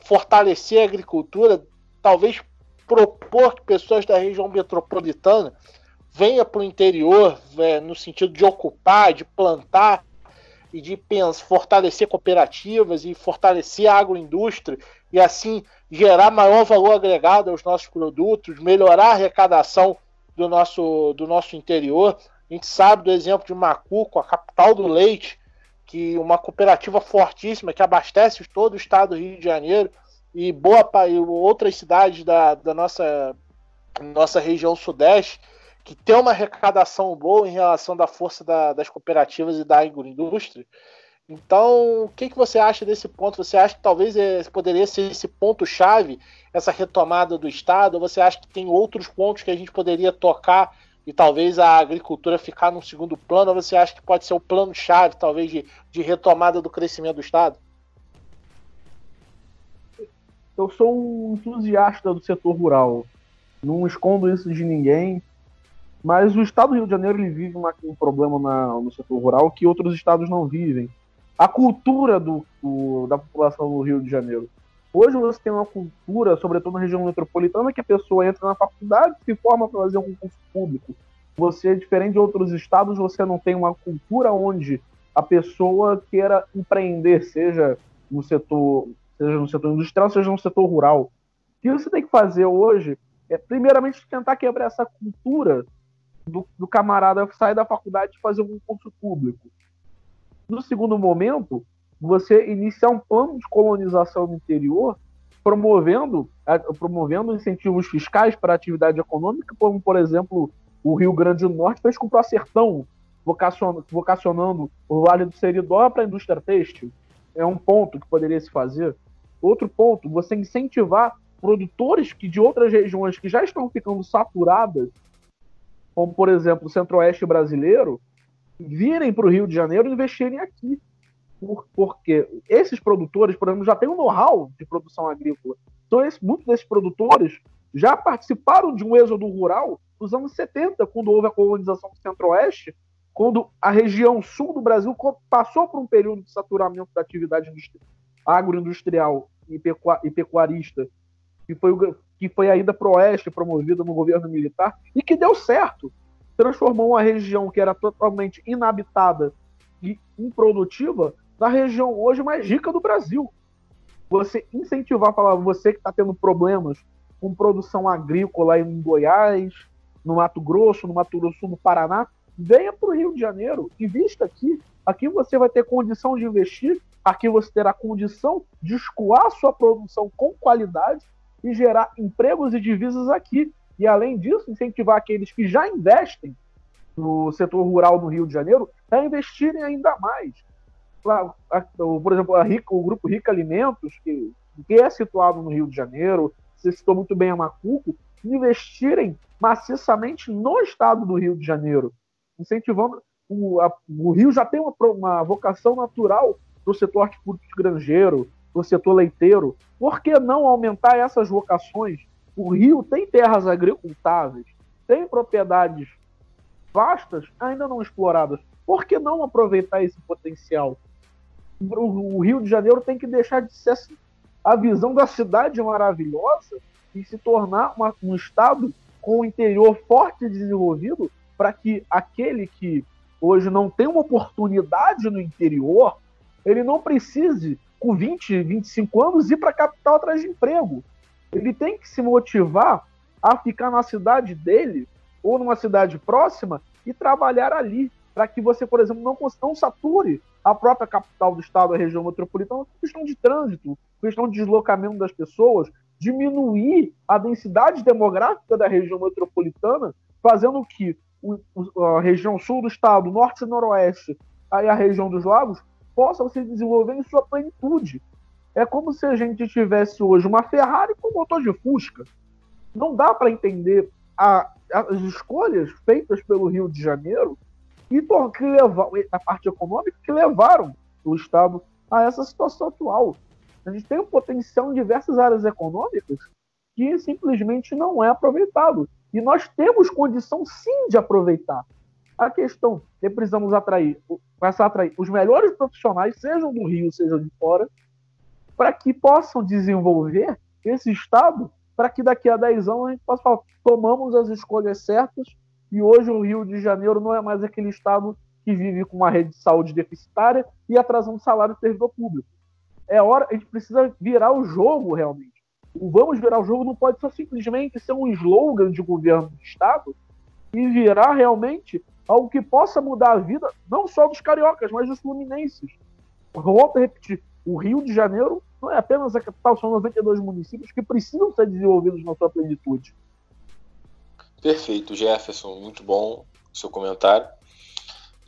fortalecer a agricultura, talvez propor que pessoas da região metropolitana venham para o interior é, no sentido de ocupar, de plantar e de pensar, fortalecer cooperativas e fortalecer a agroindústria e assim gerar maior valor agregado aos nossos produtos, melhorar a arrecadação do nosso, do nosso interior. A gente sabe do exemplo de Macuco, a capital do leite, que uma cooperativa fortíssima que abastece todo o estado do Rio de Janeiro e boa e outras cidades da, da nossa, nossa região sudeste que tem uma arrecadação boa em relação da força da, das cooperativas e da agroindústria. Então, o que, que você acha desse ponto? Você acha que talvez é, poderia ser esse ponto-chave, essa retomada do Estado? Ou você acha que tem outros pontos que a gente poderia tocar e talvez a agricultura ficar no segundo plano? Você acha que pode ser o plano-chave, talvez, de, de retomada do crescimento do Estado? Eu sou um entusiasta do setor rural. Não escondo isso de ninguém. Mas o estado do Rio de Janeiro ele vive uma, um problema na, no setor rural que outros estados não vivem a cultura do, do, da população do Rio de Janeiro. Hoje você tem uma cultura, sobretudo na região metropolitana, que a pessoa entra na faculdade, se forma para fazer um concurso público. Você, diferente de outros estados, você não tem uma cultura onde a pessoa queira empreender, seja no setor, seja no setor industrial, seja no setor rural. O que você tem que fazer hoje é, primeiramente, tentar quebrar essa cultura do, do camarada sair da faculdade e fazer um concurso público. No segundo momento, você iniciar um plano de colonização no interior, promovendo, promovendo incentivos fiscais para atividade econômica, como, por exemplo, o Rio Grande do Norte fez com o Proacertão, vocacionando o Vale do Seridó para a indústria têxtil. É um ponto que poderia se fazer. Outro ponto, você incentivar produtores que de outras regiões que já estão ficando saturadas, como por exemplo o centro-oeste brasileiro, virem para o Rio de Janeiro e investirem aqui. Por, porque esses produtores, por exemplo, já têm um know-how de produção agrícola. Então, esse, muitos desses produtores já participaram de um êxodo rural nos anos 70, quando houve a colonização do Centro-Oeste, quando a região sul do Brasil passou por um período de saturamento da atividade agroindustrial e, e pecuarista, que foi, o, que foi para o oeste promovida no governo militar, e que deu certo transformou uma região que era totalmente inabitada e improdutiva na região hoje mais rica do Brasil. Você incentivar, falar, você que está tendo problemas com produção agrícola em Goiás, no Mato Grosso, no Mato Grosso, no Paraná, venha para o Rio de Janeiro, invista aqui. Aqui você vai ter condição de investir, aqui você terá condição de escoar sua produção com qualidade e gerar empregos e divisas aqui. E, além disso, incentivar aqueles que já investem no setor rural do Rio de Janeiro a investirem ainda mais. Por exemplo, o grupo Rica Alimentos, que, que é situado no Rio de Janeiro, você citou muito bem a Macuco, investirem maciçamente no estado do Rio de Janeiro, incentivando. O, a, o Rio já tem uma, uma vocação natural para o setor hortifrutícola granjeiro, para o setor leiteiro. Por que não aumentar essas vocações o Rio tem terras agricultáveis, tem propriedades vastas ainda não exploradas. Por que não aproveitar esse potencial? O Rio de Janeiro tem que deixar de ser a visão da cidade maravilhosa e se tornar uma, um estado com o interior forte e desenvolvido para que aquele que hoje não tem uma oportunidade no interior, ele não precise, com 20, 25 anos, ir para a capital atrás de emprego. Ele tem que se motivar a ficar na cidade dele ou numa cidade próxima e trabalhar ali, para que você, por exemplo, não, não sature a própria capital do estado, a região metropolitana, questão de trânsito, questão de deslocamento das pessoas, diminuir a densidade demográfica da região metropolitana, fazendo que a região sul do estado, norte e noroeste, aí a região dos lagos, possam se desenvolver em sua plenitude, é como se a gente tivesse hoje uma Ferrari com motor de Fusca. Não dá para entender a, as escolhas feitas pelo Rio de Janeiro e que levar, a parte econômica que levaram o Estado a essa situação atual. A gente tem um potencial em diversas áreas econômicas que simplesmente não é aproveitado. E nós temos condição sim de aproveitar. A questão é que precisamos atrair, começar a atrair os melhores profissionais, sejam do Rio, sejam de fora, para que possam desenvolver esse Estado, para que daqui a 10 anos a gente possa falar, tomamos as escolhas certas e hoje o Rio de Janeiro não é mais aquele Estado que vive com uma rede de saúde deficitária e atrasando salário do servidor público. É hora, a gente precisa virar o jogo realmente. O vamos virar o jogo não pode só simplesmente ser um slogan de governo do Estado e virar realmente algo que possa mudar a vida não só dos cariocas, mas dos fluminenses. Volto a repetir, O Rio de Janeiro não é apenas a capital, são 92 municípios que precisam ser desenvolvidos na sua plenitude. Perfeito, Jefferson, muito bom seu comentário.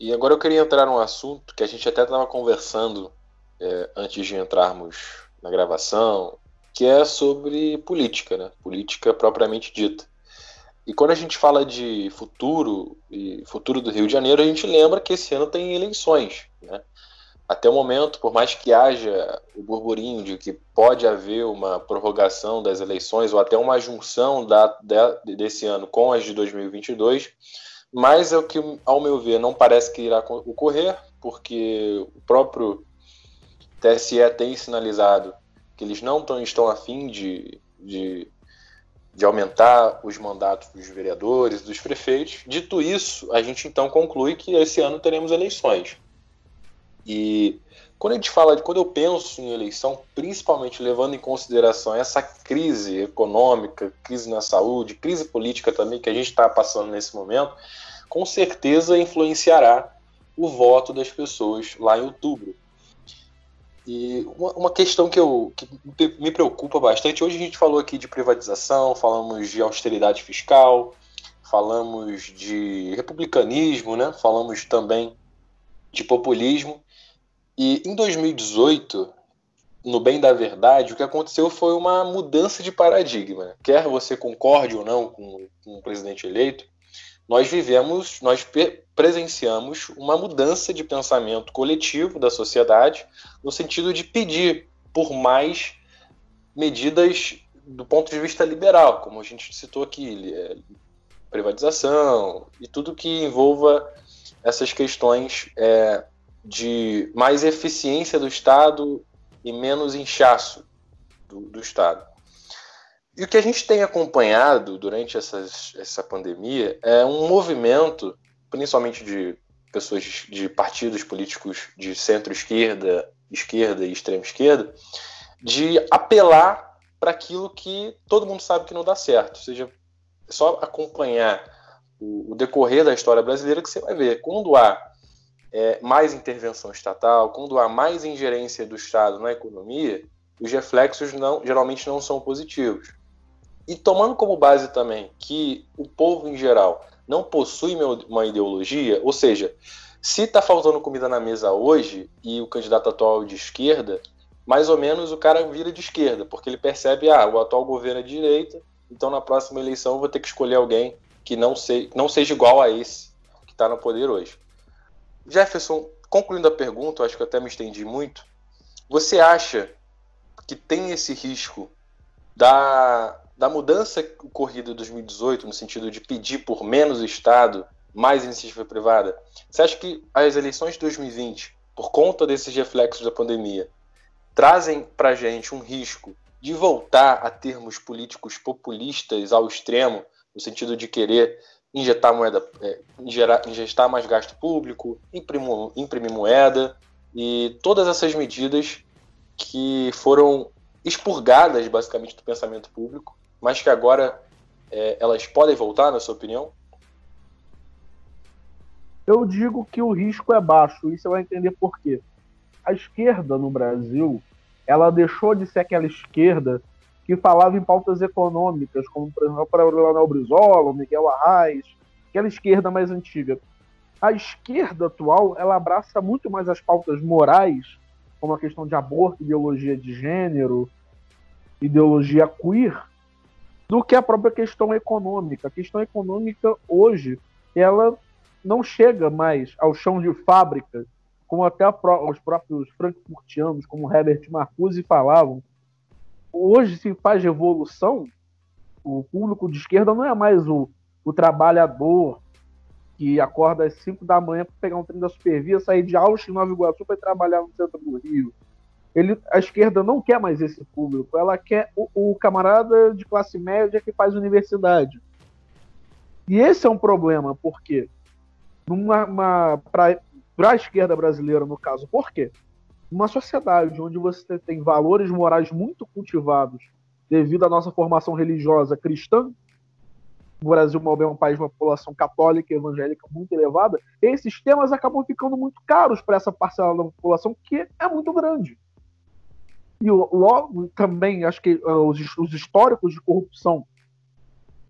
E agora eu queria entrar num assunto que a gente até estava conversando é, antes de entrarmos na gravação, que é sobre política, né? Política propriamente dita. E quando a gente fala de futuro e futuro do Rio de Janeiro, a gente lembra que esse ano tem eleições, né? Até o momento, por mais que haja o burburinho de que pode haver uma prorrogação das eleições ou até uma junção da, de, desse ano com as de 2022, mas é o que, ao meu ver, não parece que irá ocorrer, porque o próprio TSE tem sinalizado que eles não tão, estão afim de, de, de aumentar os mandatos dos vereadores, dos prefeitos. Dito isso, a gente então conclui que esse ano teremos eleições. E quando a gente fala de, quando eu penso em eleição, principalmente levando em consideração essa crise econômica, crise na saúde, crise política também que a gente está passando nesse momento, com certeza influenciará o voto das pessoas lá em outubro. E uma, uma questão que, eu, que me preocupa bastante, hoje a gente falou aqui de privatização, falamos de austeridade fiscal, falamos de republicanismo, né? falamos também de populismo. E em 2018, no bem da verdade, o que aconteceu foi uma mudança de paradigma. Quer você concorde ou não com, com o presidente eleito, nós vivemos, nós presenciamos uma mudança de pensamento coletivo da sociedade, no sentido de pedir por mais medidas do ponto de vista liberal, como a gente citou aqui, é, privatização e tudo que envolva essas questões é, de mais eficiência do Estado e menos inchaço do, do Estado. E o que a gente tem acompanhado durante essas, essa pandemia é um movimento, principalmente de pessoas de, partidos políticos de centro-esquerda, esquerda e extrema-esquerda, de apelar para aquilo que todo mundo sabe que não dá certo. Ou seja, é só acompanhar o, o decorrer da história brasileira que você vai ver. Quando há é, mais intervenção estatal, quando há mais ingerência do Estado na economia, os reflexos não, geralmente não são positivos. E tomando como base também que o povo em geral não possui uma ideologia, ou seja, se está faltando comida na mesa hoje e o candidato atual é de esquerda, mais ou menos o cara vira de esquerda, porque ele percebe, ah, o atual governo é de direita, então na próxima eleição eu vou ter que escolher alguém que não, não seja igual a esse que está no poder hoje. Jefferson, concluindo a pergunta, acho que até me estendi muito. Você acha que tem esse risco da, da mudança ocorrida em 2018, no sentido de pedir por menos Estado, mais iniciativa privada? Você acha que as eleições de 2020, por conta desses reflexos da pandemia, trazem para a gente um risco de voltar a termos políticos populistas ao extremo, no sentido de querer injetar moeda, é, ingerar, ingestar mais gasto público, imprimir, moeda e todas essas medidas que foram expurgadas basicamente do pensamento público, mas que agora é, elas podem voltar, na sua opinião? Eu digo que o risco é baixo, e você vai entender por quê. A esquerda no Brasil, ela deixou de ser aquela esquerda que falava em pautas econômicas, como por exemplo para o Leonel Brizola, o Miguel Arraes, aquela esquerda mais antiga. A esquerda atual ela abraça muito mais as pautas morais, como a questão de aborto, ideologia de gênero, ideologia queer, do que a própria questão econômica. A questão econômica hoje ela não chega mais ao chão de fábrica, como até os próprios frankfurtianos, como Herbert Marcuse, falavam, hoje se faz revolução, o público de esquerda não é mais o, o trabalhador que acorda às 5 da manhã para pegar um trem da Supervia, sair de Austin, Nova Iguaçu para trabalhar no centro do Rio. Ele, a esquerda não quer mais esse público, ela quer o, o camarada de classe média que faz universidade. E esse é um problema, porque para a esquerda brasileira, no caso, por quê? Uma sociedade onde você tem valores morais muito cultivados devido à nossa formação religiosa cristã, o Brasil é um país de uma população católica e evangélica muito elevada, esses temas acabam ficando muito caros para essa parcela da população que é muito grande. E logo também, acho que uh, os, os históricos de corrupção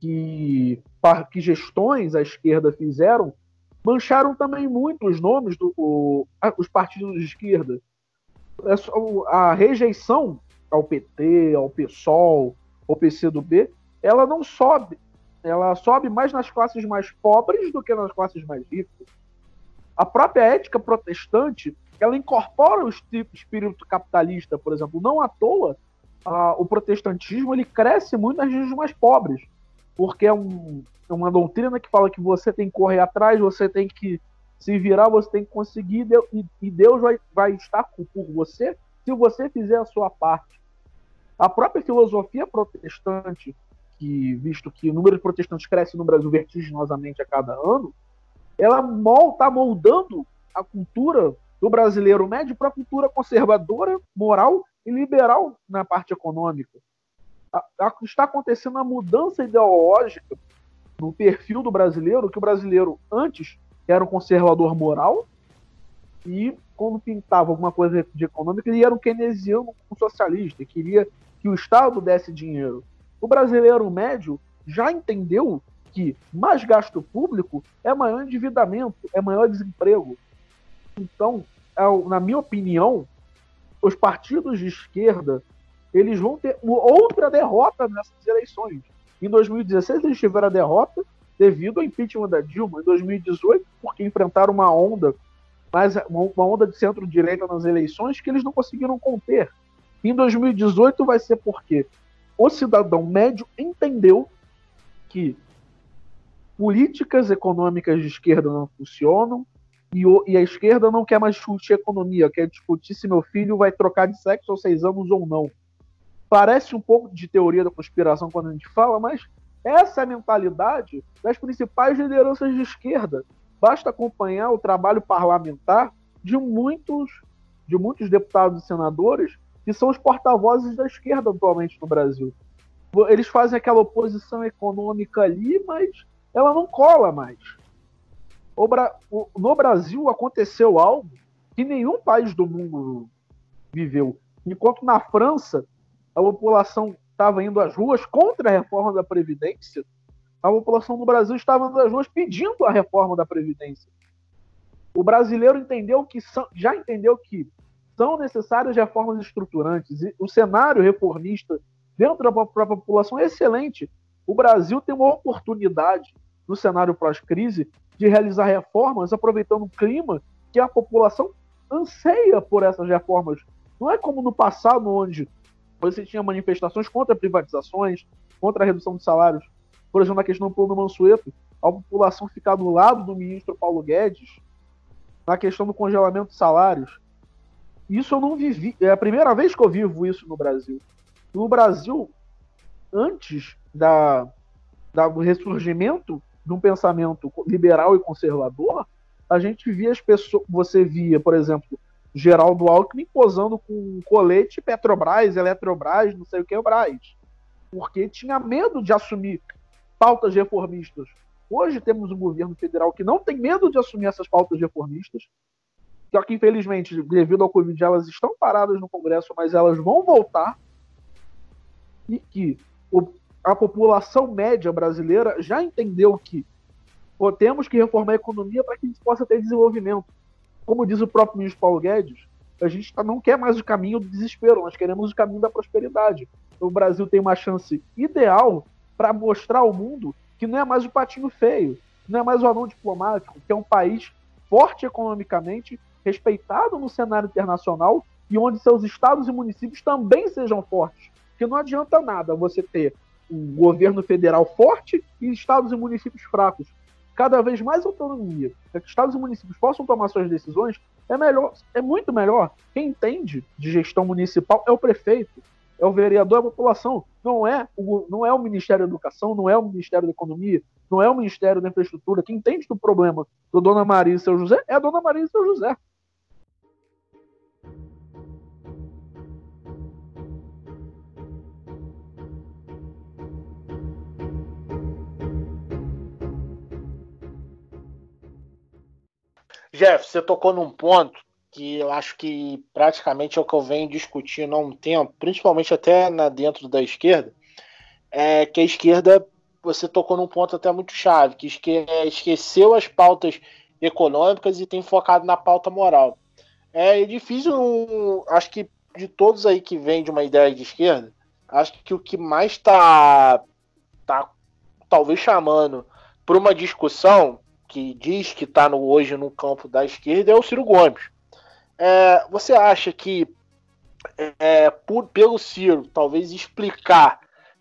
que, que gestões à esquerda fizeram mancharam também muito os nomes dos do, partidos de esquerda. É a rejeição ao PT, ao PSOL, ao PCdoB, ela não sobe. Ela sobe mais nas classes mais pobres do que nas classes mais ricas. A própria ética protestante, ela incorpora o espírito capitalista, por exemplo. Não à toa, a, o protestantismo ele cresce muito nas regiões mais pobres, porque é, um, é uma doutrina que fala que você tem que correr atrás, você tem que se virar, você tem que conseguir, e Deus vai, vai estar por você se você fizer a sua parte. A própria filosofia protestante, que visto que o número de protestantes cresce no Brasil vertiginosamente a cada ano, ela está moldando a cultura do brasileiro médio para a cultura conservadora, moral e liberal na parte econômica. A, a, está acontecendo uma mudança ideológica no perfil do brasileiro, que o brasileiro antes era um conservador moral e quando pintava alguma coisa de econômica, ele era um keynesiano um socialista, queria que o Estado desse dinheiro. O brasileiro médio já entendeu que mais gasto público é maior endividamento, é maior desemprego. Então, na minha opinião, os partidos de esquerda eles vão ter outra derrota nessas eleições. Em 2016 eles tiveram a derrota devido ao impeachment da Dilma. Em 2018, porque enfrentaram uma onda, mas uma onda de centro-direita nas eleições que eles não conseguiram conter. Em 2018 vai ser porque o cidadão médio entendeu que políticas econômicas de esquerda não funcionam e, o, e, a esquerda não quer mais discutir economia, quer discutir se meu filho vai trocar de sexo aos seis anos ou não. Parece um pouco de teoria da conspiração quando a gente fala, mas essa é a mentalidade das principais lideranças de esquerda. Basta acompanhar o trabalho parlamentar de muitos, de muitos deputados e senadores que são os porta-vozes da esquerda atualmente no Brasil. Eles fazem aquela oposição econômica ali, mas ela não cola mais. No Brasil aconteceu algo que nenhum país do mundo viveu. Enquanto na França a população estava indo às ruas contra a reforma da Previdência, a população do Brasil estava indo às ruas pedindo a reforma da Previdência. O brasileiro entendeu que já entendeu que são necessárias reformas estruturantes. E o cenário reformista dentro da própria população é excelente. O Brasil tem uma oportunidade no cenário pós-crise de realizar reformas aproveitando o clima que a população anseia por essas reformas. Não é como no passado, onde você tinha manifestações contra privatizações, contra a redução de salários. Por exemplo, na questão do plano Mansueto, a população ficar do lado do ministro Paulo Guedes na questão do congelamento de salários. Isso eu não vivi. É a primeira vez que eu vivo isso no Brasil. No Brasil, antes da, da, do ressurgimento de um pensamento liberal e conservador, a gente via as pessoas. Você via, por exemplo, Geraldo Alckmin posando com colete Petrobras, Eletrobras, não sei o que, o Braz. Porque tinha medo de assumir pautas reformistas. Hoje temos um governo federal que não tem medo de assumir essas pautas reformistas, só que, infelizmente, devido ao Covid, elas estão paradas no Congresso, mas elas vão voltar. E que o, a população média brasileira já entendeu que pô, temos que reformar a economia para que a gente possa ter desenvolvimento. Como diz o próprio ministro Paulo Guedes, a gente tá, não quer mais o caminho do desespero, nós queremos o caminho da prosperidade. O Brasil tem uma chance ideal para mostrar ao mundo que não é mais o patinho feio, não é mais o anão diplomático, que é um país forte economicamente respeitado no cenário internacional e onde seus estados e municípios também sejam fortes. Porque não adianta nada você ter um governo federal forte e estados e municípios fracos. Cada vez mais autonomia, para que estados e municípios possam tomar suas decisões, é melhor, é muito melhor. Quem entende de gestão municipal é o prefeito, é o vereador, é a população. Não é o, não é o Ministério da Educação, não é o Ministério da Economia, não é o Ministério da Infraestrutura. Quem entende do problema do Dona Maria e seu José é a Dona Maria e seu José. Jeff, você tocou num ponto que eu acho que praticamente é o que eu venho discutindo há um tempo, principalmente até na, dentro da esquerda, é que a esquerda, você tocou num ponto até muito chave, que esque, esqueceu as pautas econômicas e tem focado na pauta moral. É difícil, acho que de todos aí que vem de uma ideia de esquerda, acho que o que mais está tá, talvez chamando para uma discussão que diz que está hoje no campo da esquerda é o Ciro Gomes. É, você acha que é, por, pelo Ciro talvez explicar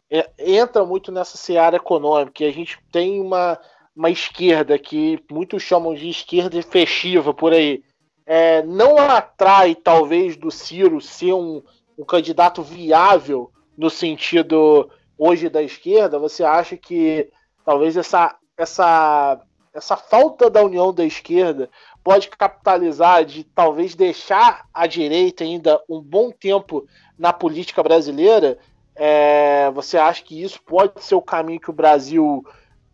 é, entra muito nessa seara econômica e a gente tem uma, uma esquerda que muitos chamam de esquerda efetiva por aí é, não atrai talvez do Ciro ser um, um candidato viável no sentido hoje da esquerda? Você acha que talvez essa, essa, essa falta da união da esquerda pode capitalizar de talvez deixar a direita ainda um bom tempo na política brasileira? É, você acha que isso pode ser o caminho que o Brasil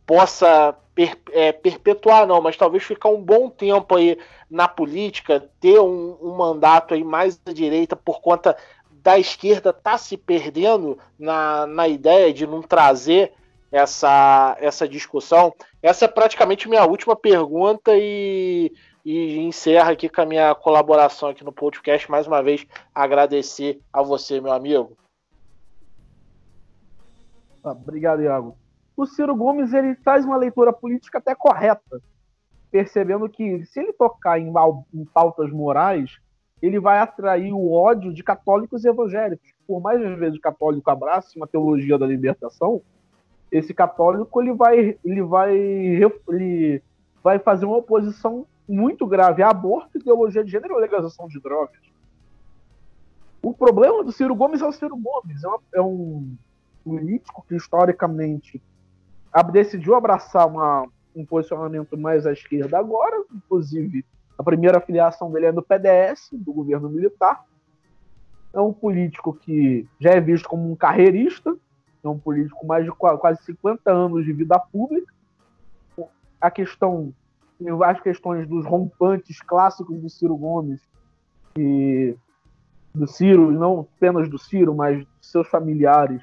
possa per, é, perpetuar, não, mas talvez ficar um bom tempo aí na política, ter um, um mandato aí mais à direita por conta da esquerda tá se perdendo na, na ideia de não trazer essa, essa discussão. Essa é praticamente minha última pergunta e e encerra aqui com a minha colaboração aqui no podcast. Mais uma vez, agradecer a você, meu amigo. Ah, obrigado, Iago. O Ciro Gomes ele faz uma leitura política até correta, percebendo que se ele tocar em, em pautas morais, ele vai atrair o ódio de católicos evangélicos. Por mais às vezes o católico abrace uma teologia da libertação, esse católico ele vai, ele vai, ele vai fazer uma oposição muito grave a aborto, ideologia de gênero e legalização de drogas. O problema do Ciro Gomes é o Ciro Gomes. É, uma, é um político que historicamente decidiu abraçar uma, um posicionamento mais à esquerda agora, inclusive a primeira filiação dele é do PDS, do governo militar. É um político que já é visto como um carreirista, é um político com mais de quase 50 anos de vida pública. A questão várias questões dos rompantes clássicos do Ciro Gomes e do Ciro, não apenas do Ciro, mas de seus familiares,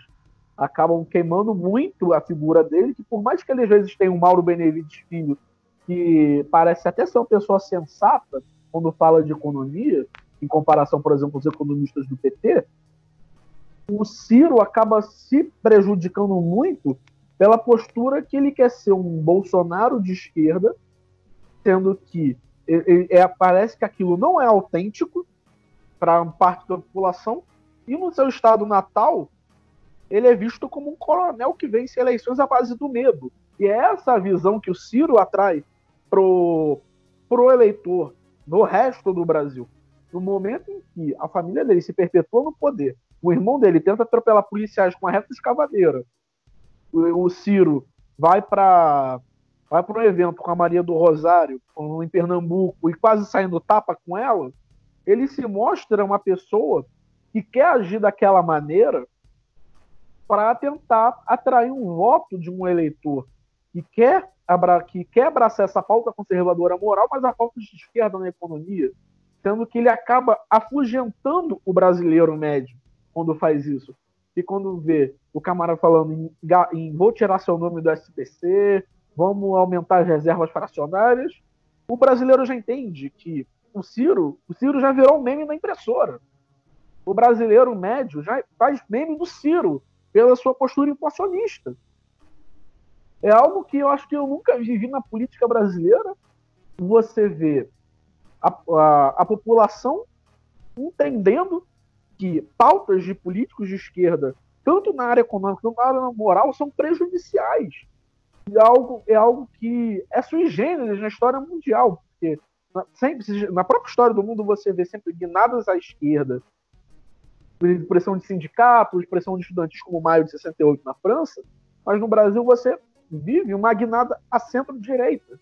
acabam queimando muito a figura dele, que por mais que ele às vezes tenha um Mauro Benevides Filho, que parece até ser uma pessoa sensata quando fala de economia, em comparação, por exemplo, aos economistas do PT, o Ciro acaba se prejudicando muito pela postura que ele quer ser um Bolsonaro de esquerda, sendo que é, parece que aquilo não é autêntico para parte da população, e no seu estado natal, ele é visto como um coronel que vence eleições à base do medo. E é essa visão que o Ciro atrai pro, pro eleitor no resto do Brasil. No momento em que a família dele se perpetua no poder, o irmão dele tenta atropelar policiais com a reta escavadeira, o, o Ciro vai para vai para um evento com a Maria do Rosário, em Pernambuco, e quase saindo tapa com ela, ele se mostra uma pessoa que quer agir daquela maneira para tentar atrair um voto de um eleitor que quer, que quer abraçar essa pauta conservadora moral, mas a pauta de esquerda na economia, sendo que ele acaba afugentando o brasileiro médio quando faz isso. E quando vê o camarada falando em, em vou tirar seu nome do SPC, vamos aumentar as reservas fracionárias. O brasileiro já entende que o Ciro, o Ciro já virou um meme na impressora. O brasileiro médio já faz meme do Ciro pela sua postura inflacionista. É algo que eu acho que eu nunca vivi na política brasileira. Você vê a, a, a população entendendo que pautas de políticos de esquerda, tanto na área econômica quanto na área moral, são prejudiciais é algo, é algo que é sui generis na história mundial, porque na, sempre, na própria história do mundo você vê sempre guinadas à esquerda, pressão de sindicatos, pressão de estudantes como maio de 68 na França, mas no Brasil você vive uma guinada à centro-direita.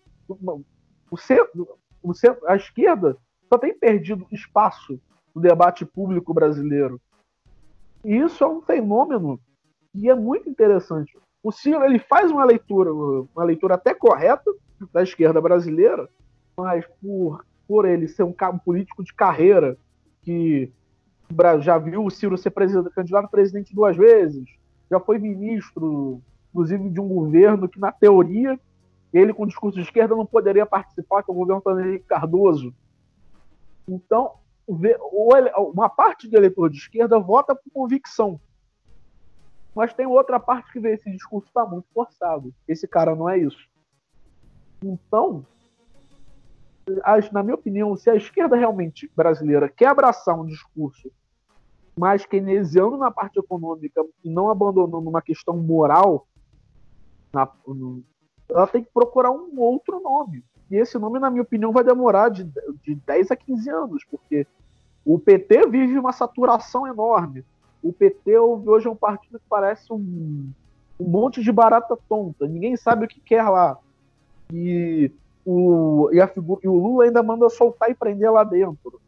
O centro, o centro, a esquerda só tem perdido espaço no debate público brasileiro. E isso é um fenômeno que é muito interessante. O Ciro ele faz uma leitura, uma leitura até correta da esquerda brasileira, mas por por ele ser um, um político de carreira, que já viu o Ciro ser candidato a presidente duas vezes, já foi ministro, inclusive, de um governo que, na teoria, ele, com discurso de esquerda, não poderia participar, que é o governo do Henrique Cardoso. Então, uma parte do eleitor de esquerda vota por convicção. Mas tem outra parte que vê esse discurso está muito forçado. Esse cara não é isso. Então, na minha opinião, se a esquerda realmente brasileira quer abraçar um discurso mais keynesiano na parte econômica e não abandonando uma questão moral, na, no, ela tem que procurar um outro nome. E esse nome, na minha opinião, vai demorar de, de 10 a 15 anos, porque o PT vive uma saturação enorme. O PT hoje é um partido que parece um, um monte de barata tonta. Ninguém sabe o que quer lá. E o, e, figura, e o Lula ainda manda soltar e prender lá dentro.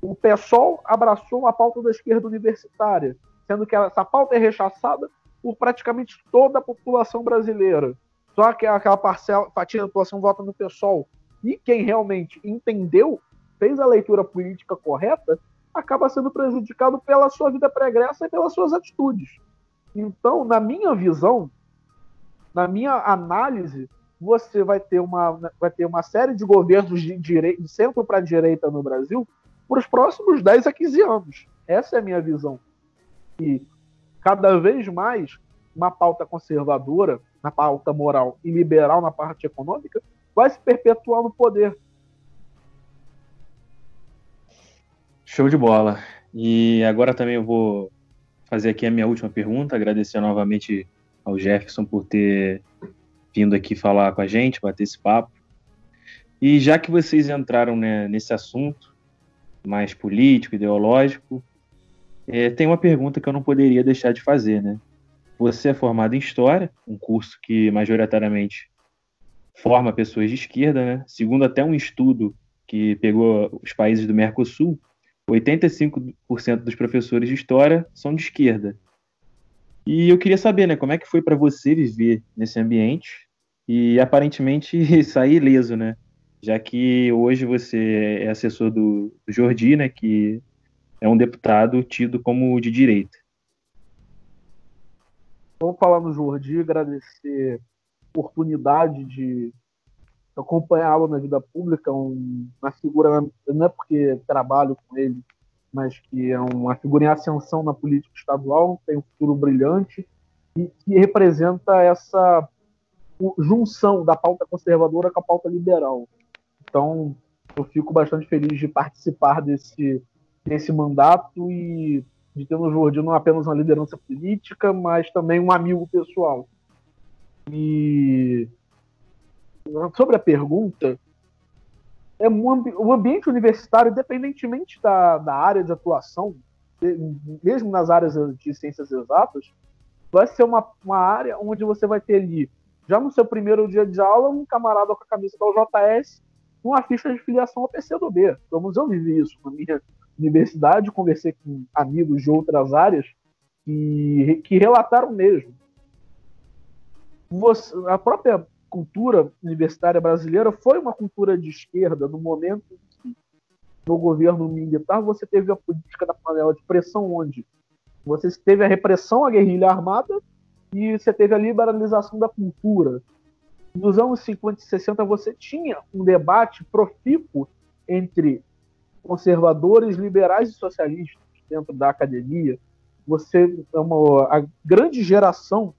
O PSOL abraçou a pauta da esquerda universitária, sendo que essa pauta é rechaçada por praticamente toda a população brasileira. Só que aquela parcela, fatia da população vota no PSOL. E quem realmente entendeu, fez a leitura política correta, acaba sendo prejudicado pela sua vida pregressa e pelas suas atitudes. Então, na minha visão, na minha análise, você vai ter uma, vai ter uma série de governos de, de centro para direita no Brasil por os próximos 10 a 15 anos. Essa é a minha visão. E cada vez mais uma pauta conservadora, na pauta moral e liberal na parte econômica, vai se perpetuar no poder. Show de bola. E agora também eu vou fazer aqui a minha última pergunta, agradecer novamente ao Jefferson por ter vindo aqui falar com a gente, bater esse papo. E já que vocês entraram né, nesse assunto mais político, ideológico, é, tem uma pergunta que eu não poderia deixar de fazer, né? Você é formado em História, um curso que majoritariamente forma pessoas de esquerda, né? Segundo até um estudo que pegou os países do Mercosul, 85% dos professores de História são de esquerda. E eu queria saber, né, como é que foi para você viver nesse ambiente e aparentemente sair ileso, né? Já que hoje você é assessor do, do Jordi, né, que é um deputado tido como de direita. Vamos falar no Jordi, agradecer a oportunidade de acompanhá-lo na vida pública, um, uma figura, não é porque trabalho com ele, mas que é uma figura em ascensão na política estadual, tem um futuro brilhante e que representa essa junção da pauta conservadora com a pauta liberal. Então, eu fico bastante feliz de participar desse, desse mandato e de ter no Jordi não apenas uma liderança política, mas também um amigo pessoal. E sobre a pergunta, é um, o ambiente universitário, independentemente da, da área de atuação, mesmo nas áreas de ciências exatas, vai ser uma, uma área onde você vai ter ali, já no seu primeiro dia de aula, um camarada com a camisa da UJS, com a ficha de filiação ao PCdoB. Pelo menos eu vivi isso na minha universidade, conversei com amigos de outras áreas que, que relataram mesmo. Você, a própria cultura universitária brasileira foi uma cultura de esquerda no momento que no governo militar você teve a política da panela de pressão onde você teve a repressão à guerrilha armada e você teve a liberalização da cultura. Nos anos 50 e 60 você tinha um debate profícuo entre conservadores, liberais e socialistas dentro da academia. Você é uma a grande geração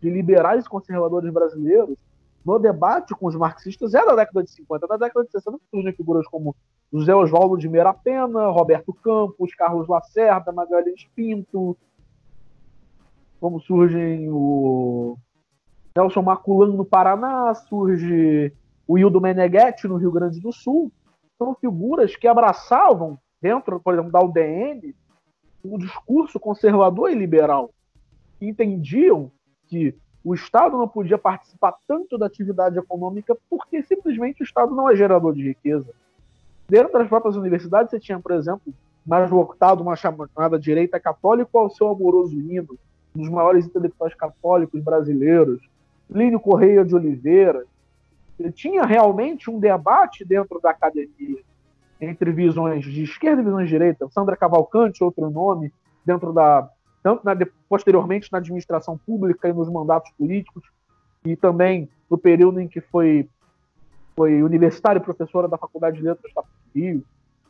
de liberais e conservadores brasileiros no debate com os marxistas é da década de 50. Na década de 60 surgem figuras como José Oswaldo de Meira Pena, Roberto Campos, Carlos Lacerda, Magalhães Pinto, como surgem o Nelson Maculano no Paraná, surge o Hildo Meneghetti no Rio Grande do Sul. São figuras que abraçavam, dentro, por exemplo, da UDN, um discurso conservador e liberal. Entendiam que o Estado não podia participar tanto da atividade econômica porque simplesmente o Estado não é gerador de riqueza. Dentro das próprias universidades, você tinha, por exemplo, mais voltado uma chamada direita católica ao seu amoroso hino, um dos maiores intelectuais católicos brasileiros, Línio Correia de Oliveira. Tinha realmente um debate dentro da academia. entre visões de esquerda e visões de direita. Sandra Cavalcante, outro nome, dentro da. Tanto na, posteriormente na administração pública e nos mandatos políticos, e também no período em que foi, foi e professora da Faculdade de Letras do Rio.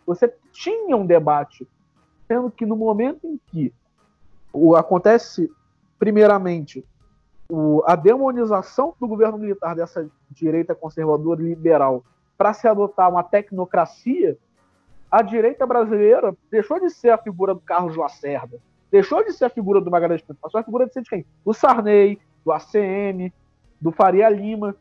Você tinha um debate, sendo que no momento em que o, acontece, primeiramente, o, a demonização do governo militar dessa direita conservadora e liberal para se adotar uma tecnocracia, a direita brasileira deixou de ser a figura do Carlos Lacerda, deixou de ser a figura do Magalhães Pinto, passou a figura de ser de quem? Do Sarney, do ACM, do Faria Lima,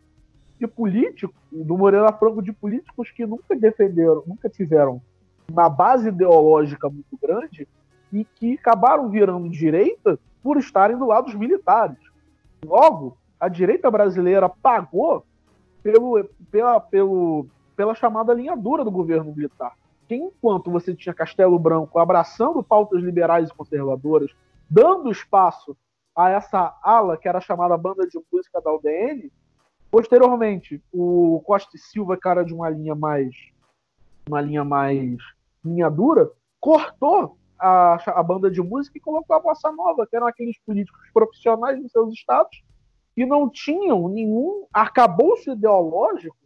de políticos, do Moreira Franco, de políticos que nunca defenderam, nunca tiveram uma base ideológica muito grande e que acabaram virando direita por estarem do lado dos militares. Logo, a direita brasileira pagou pelo, pela, pelo, pela chamada linha dura do governo militar. Que enquanto você tinha Castelo Branco abraçando pautas liberais e conservadoras, dando espaço a essa ala que era chamada banda de música da UDN, posteriormente o Costa e Silva, cara de uma linha mais uma linha mais linha dura, cortou a, a banda de música e colocou a bossa nova, que eram aqueles políticos profissionais nos seus estados que não tinham nenhum arcabouço ideológico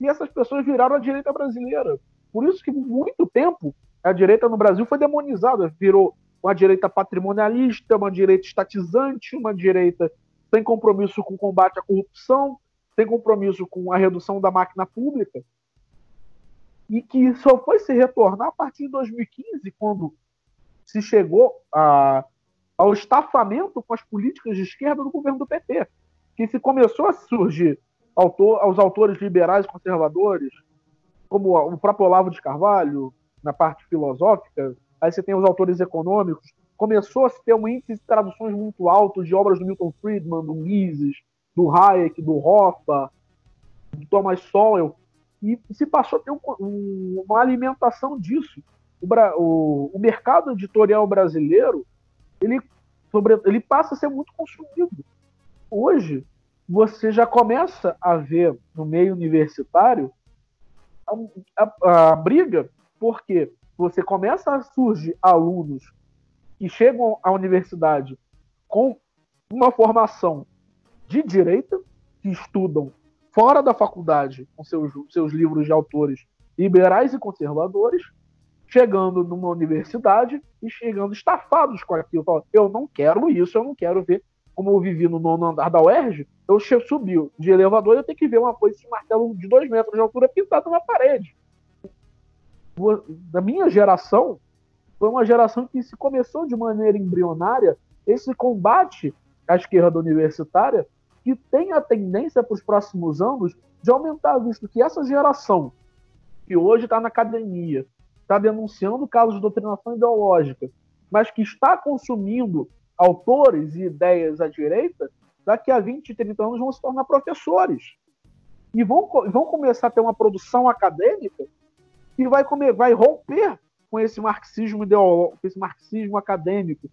e essas pessoas viraram a direita brasileira. Por isso que muito tempo a direita no Brasil foi demonizada, virou uma direita patrimonialista, uma direita estatizante, uma direita sem compromisso com o combate à corrupção, sem compromisso com a redução da máquina pública, e que só foi se retornar a partir de 2015, quando se chegou a, ao estafamento com as políticas de esquerda do governo do PT, que se começou a surgir autor, aos autores liberais conservadores, como o próprio Olavo de Carvalho, na parte filosófica, aí você tem os autores econômicos, começou a se ter um índice de traduções muito alto de obras do Milton Friedman, do Mises, do Hayek, do Hoffa, do Thomas Sowell, e se passou a ter um, um, uma alimentação disso o, o, o mercado editorial brasileiro ele, sobre, ele passa a ser muito consumido. Hoje, você já começa a ver no meio universitário a, a, a briga, porque você começa a surgir alunos que chegam à universidade com uma formação de direita, que estudam fora da faculdade com seus, seus livros de autores liberais e conservadores, chegando numa universidade e chegando estafados com aquilo. Falando, eu não quero isso, eu não quero ver como eu vivi no nono andar da UERJ, eu subi de elevador e eu tenho que ver uma coisa de martelo de dois metros de altura pintado na parede. Da minha geração, foi uma geração que se começou de maneira embrionária esse combate à esquerda universitária que tem a tendência para os próximos anos de aumentar, visto que essa geração que hoje está na academia, está denunciando casos de doutrinação ideológica, mas que está consumindo autores e ideias à direita, daqui a 20, 30 anos vão se tornar professores. E vão, vão começar a ter uma produção acadêmica que vai, comer, vai romper com esse marxismo ideológico, esse marxismo acadêmico.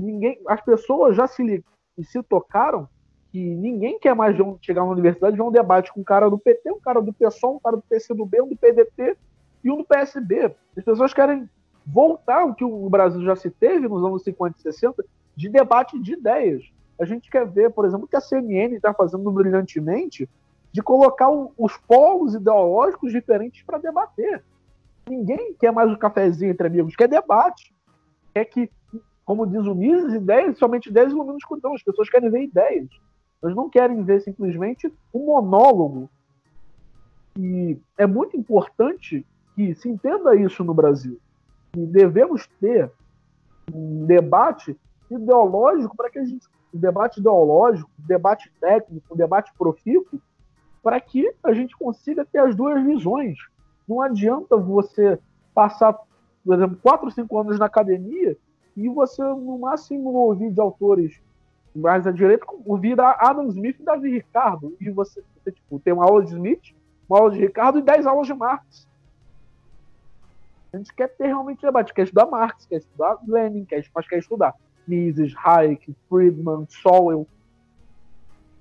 Ninguém, as pessoas já se, se tocaram que ninguém quer mais chegar na universidade e ver um debate com um cara do PT, um cara do PSOL, um cara do PCdoB, um do PDT e um do PSB. As pessoas querem voltar ao que o Brasil já se teve nos anos 50 e 60 de debate de ideias. A gente quer ver, por exemplo, o que a CNN está fazendo brilhantemente de colocar o, os polos ideológicos diferentes para debater. Ninguém quer mais um cafezinho entre amigos, quer debate. Quer que, como diz o Mises, ideias, somente ideias iluminam escuridão. As pessoas querem ver ideias. Elas não querem ver simplesmente um monólogo. E é muito importante que se entenda isso no Brasil. E devemos ter um debate ideológico para que a gente. Um debate ideológico, um debate técnico, um debate profícuo, para que a gente consiga ter as duas visões. Não adianta você passar, por exemplo, quatro, cinco anos na academia e você, no máximo, ouvir de autores mais à direita, ouvir Adam Smith e Davi Ricardo. E você, você tipo, tem uma aula de Smith, uma aula de Ricardo e dez aulas de Marx. A gente quer ter realmente debate, quer estudar Marx, quer estudar Lenin, quer, mas quer estudar Mises, Hayek, Friedman, Sowell.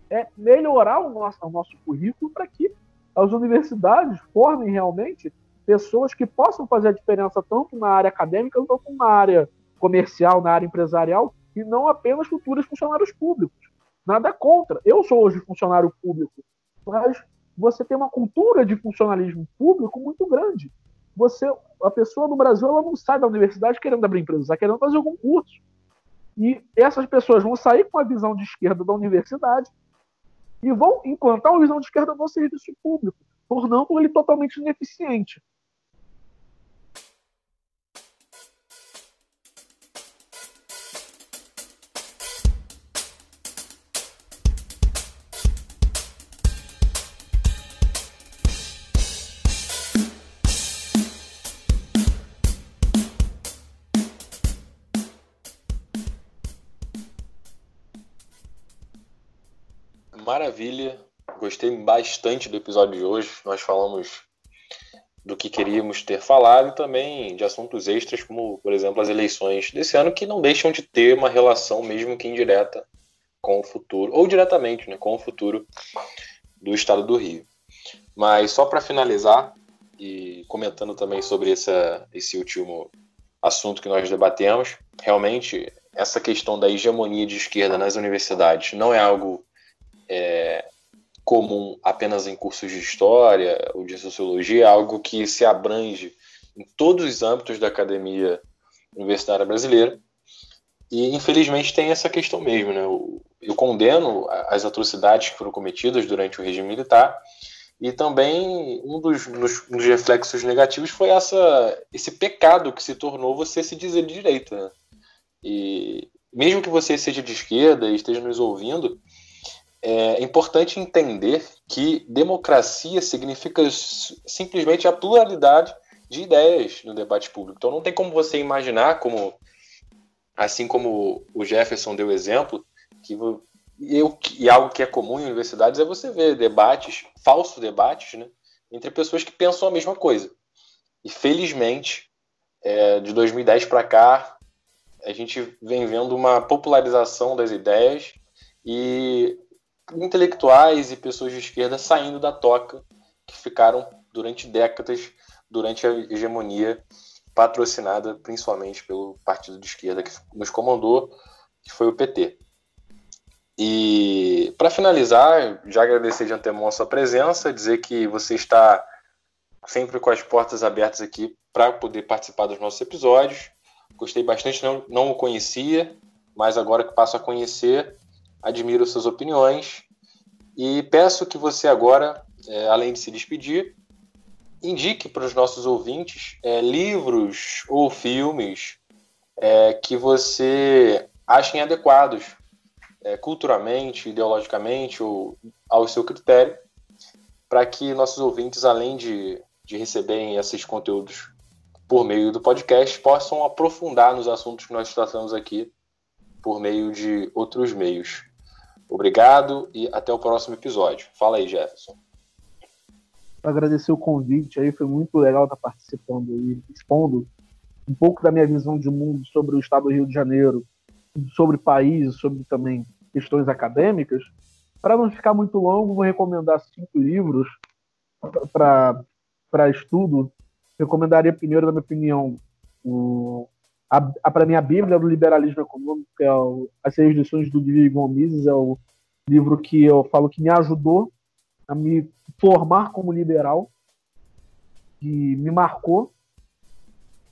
É melhorar o nosso, o nosso currículo para que as universidades formem realmente pessoas que possam fazer a diferença tanto na área acadêmica quanto na área comercial, na área empresarial, e não apenas futuros funcionários públicos. Nada contra. Eu sou hoje funcionário público, mas você tem uma cultura de funcionalismo público muito grande. Você, a pessoa no Brasil, ela não sai da universidade querendo abrir empresa, está querendo fazer algum curso. E essas pessoas vão sair com a visão de esquerda da universidade e vão implantar uma visão de esquerda no serviço público, tornando ele totalmente ineficiente. Maravilha. Gostei bastante do episódio de hoje. Nós falamos do que queríamos ter falado e também de assuntos extras, como, por exemplo, as eleições desse ano, que não deixam de ter uma relação, mesmo que indireta, com o futuro, ou diretamente, né, com o futuro do estado do Rio. Mas só para finalizar, e comentando também sobre essa, esse último assunto que nós debatemos, realmente essa questão da hegemonia de esquerda nas universidades não é algo é, comum apenas em cursos de história ou de sociologia, é algo que se abrange em todos os âmbitos da academia universitária brasileira. E infelizmente tem essa questão mesmo, né? Eu, eu condeno as atrocidades que foram cometidas durante o regime militar e também um dos, dos, dos, reflexos negativos foi essa, esse pecado que se tornou você se dizer de direita. Né? E mesmo que você seja de esquerda e esteja nos ouvindo, é importante entender que democracia significa simplesmente a pluralidade de ideias no debate público. Então não tem como você imaginar, como assim como o Jefferson deu exemplo, que eu, e algo que é comum em universidades é você ver debates, falsos debates, né, entre pessoas que pensam a mesma coisa. E felizmente, é, de 2010 para cá, a gente vem vendo uma popularização das ideias e intelectuais e pessoas de esquerda saindo da toca que ficaram durante décadas durante a hegemonia patrocinada principalmente pelo partido de esquerda que nos comandou, que foi o PT. E para finalizar, já agradecer de antemão a sua presença, dizer que você está sempre com as portas abertas aqui para poder participar dos nossos episódios. Gostei bastante, não, não o conhecia, mas agora que passo a conhecer, admiro suas opiniões e peço que você agora, é, além de se despedir, indique para os nossos ouvintes é, livros ou filmes é, que você achem adequados é, culturalmente, ideologicamente ou ao seu critério, para que nossos ouvintes, além de, de receberem esses conteúdos por meio do podcast, possam aprofundar nos assuntos que nós tratamos aqui por meio de outros meios. Obrigado e até o próximo episódio. Fala aí, Jefferson. Agradecer o convite aí, foi muito legal estar participando e expondo um pouco da minha visão de mundo sobre o estado do Rio de Janeiro, sobre país, sobre também questões acadêmicas. Para não ficar muito longo, vou recomendar cinco livros para estudo. Recomendaria primeiro, na minha opinião, o para mim, a Bíblia do Liberalismo Econômico, é o, as seis lições do David Mises, é o livro que eu falo que me ajudou a me formar como liberal, que me marcou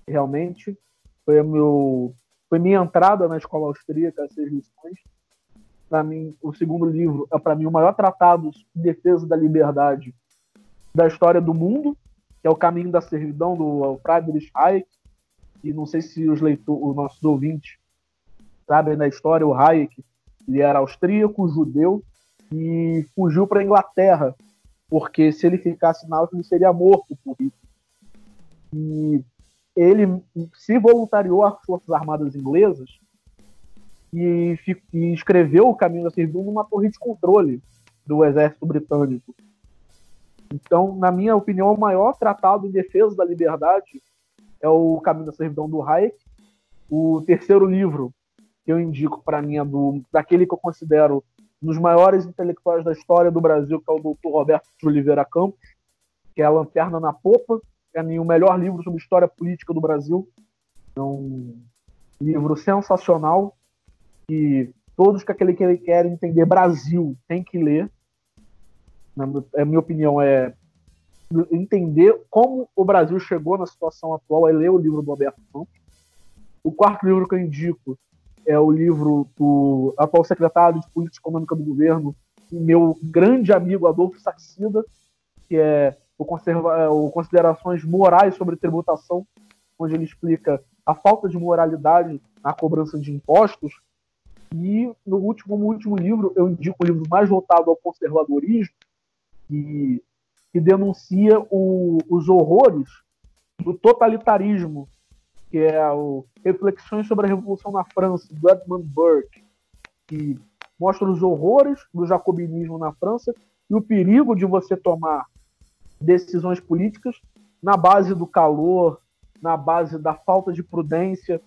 realmente. Foi, meu, foi minha entrada na escola austríaca, as seis lições. Para mim, o segundo livro é, para mim, o maior tratado de defesa da liberdade da história do mundo, que é O Caminho da Servidão, do Friedrich Hayek e não sei se os, leitores, os nossos ouvintes sabem da história, o Hayek, ele era austríaco, judeu, e fugiu para a Inglaterra, porque se ele ficasse na Áustria, ele seria morto por Hitler. E ele se voluntariou às Forças Armadas Inglesas e, e escreveu o Caminho da Servidão numa torre de controle do exército britânico. Então, na minha opinião, o maior tratado em defesa da liberdade é o Caminho da Servidão do Hayek. O terceiro livro que eu indico para mim é do, daquele que eu considero um dos maiores intelectuais da história do Brasil, que é o Dr. Roberto de Oliveira Campos, que é a Lanterna na Popa, mim, o melhor livro sobre história política do Brasil. É um livro sensacional que todos que aquele que querem entender Brasil tem que ler. Na é, minha opinião, é entender como o Brasil chegou na situação atual, é ler o livro do Alberto Campos. O quarto livro que eu indico é o livro do atual secretário de Política Econômica do governo, meu grande amigo Adolfo Saxida, que é o, conserva o Considerações Morais sobre Tributação, onde ele explica a falta de moralidade na cobrança de impostos. E no último, no último livro, eu indico o livro mais voltado ao conservadorismo, que, que denuncia o, os horrores do totalitarismo, que é o Reflexões sobre a Revolução na França, do Edmund Burke, que mostra os horrores do jacobinismo na França e o perigo de você tomar decisões políticas na base do calor, na base da falta de prudência.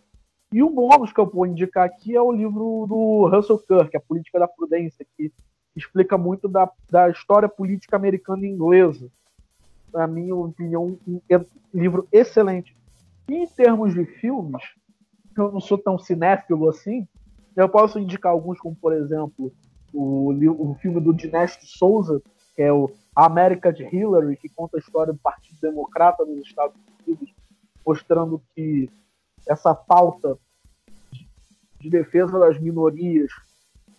E o bônus que eu vou indicar aqui é o livro do Russell Kirk, A Política da Prudência, que explica muito da, da história política americana e inglesa. Na minha opinião, um livro excelente. E em termos de filmes, eu não sou tão cinéfilo assim, eu posso indicar alguns, como por exemplo, o, o filme do Dinesh Souza, que é o América de Hillary, que conta a história do Partido Democrata nos Estados Unidos, mostrando que essa pauta de defesa das minorias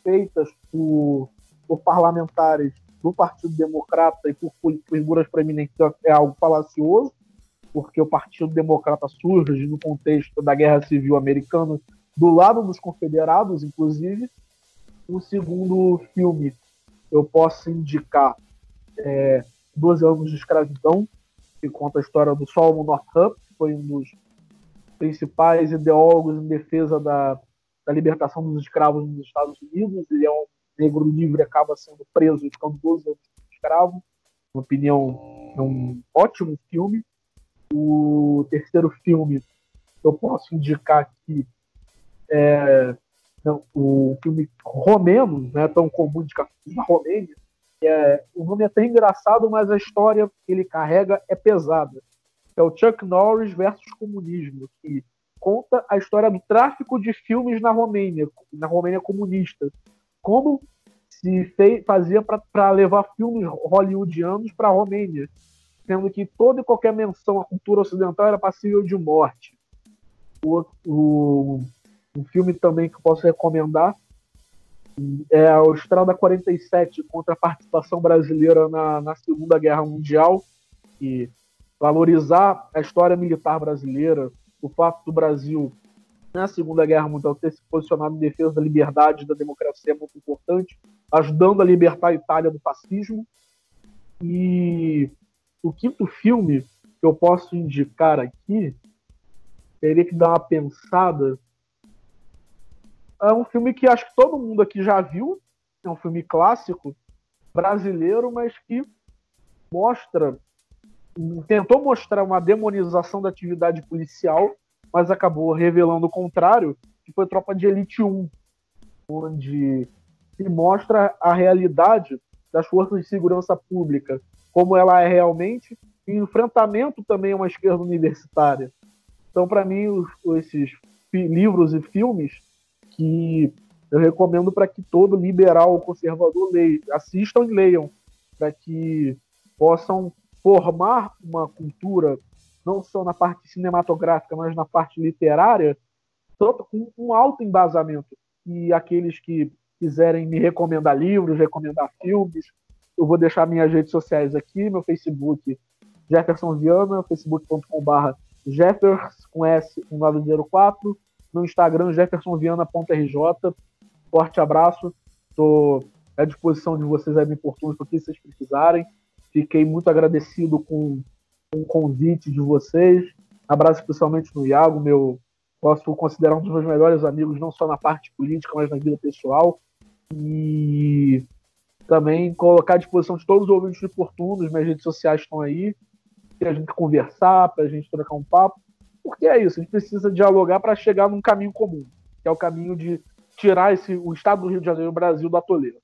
feitas por, por parlamentares do Partido Democrata e por figuras proeminentes é algo falacioso, porque o Partido Democrata surge no contexto da Guerra Civil Americana do lado dos confederados, inclusive. O segundo filme eu posso indicar é, 12 anos de escravidão, que conta a história do Solomon Northup, que foi um dos principais ideólogos em defesa da, da libertação dos escravos nos Estados Unidos. Ele é um negro livre, acaba sendo preso e ficando 12 anos escravo. Na opinião, é um ótimo filme. O terceiro filme eu posso indicar aqui é o filme romeno, não é tão comum de na Romênia, é, o nome é até engraçado, mas a história que ele carrega é pesada. É o Chuck Norris versus comunismo, que conta a história do tráfico de filmes na Romênia, na Romênia comunista. Como se fazia para levar filmes hollywoodianos para a Romênia, sendo que toda e qualquer menção à cultura ocidental era passível de morte. O, o, um filme também que eu posso recomendar é a Estrada 47 contra a participação brasileira na, na Segunda Guerra Mundial e valorizar a história militar brasileira, o fato do Brasil na Segunda Guerra Mundial ter se posicionado em defesa da liberdade e da democracia é muito importante, ajudando a libertar a Itália do fascismo. E o quinto filme que eu posso indicar aqui, teria que dar uma pensada, é um filme que acho que todo mundo aqui já viu. É um filme clássico brasileiro, mas que mostra, tentou mostrar uma demonização da atividade policial, mas acabou revelando o contrário, que foi Tropa de Elite 1, onde se mostra a realidade das forças de segurança pública, como ela é realmente, e enfrentamento também a uma esquerda universitária. Então, para mim, os, esses livros e filmes que eu recomendo para que todo liberal ou conservador leia, assistam e leiam, para que possam formar uma cultura, não só na parte cinematográfica, mas na parte literária, com um alto embasamento. E aqueles que quiserem me recomendar livros, recomendar filmes, eu vou deixar minhas redes sociais aqui, meu Facebook Jefferson Viana, facebook.com.br Jeffers com S 1904, no Instagram, jeffersonviana.rj. Forte abraço. Estou à disposição de vocês aí me importunos para que vocês precisarem. Fiquei muito agradecido com, o convite de vocês. Abraço especialmente no Iago, meu posso considerar um dos meus melhores amigos, não só na parte política, mas na vida pessoal. E também colocar à disposição de todos os ouvintes oportunos, minhas redes sociais estão aí, para a gente conversar, para a gente trocar um papo. Porque é isso, a gente precisa dialogar para chegar num caminho comum, que é o caminho de tirar esse, o estado do Rio de Janeiro, o Brasil, da toleira.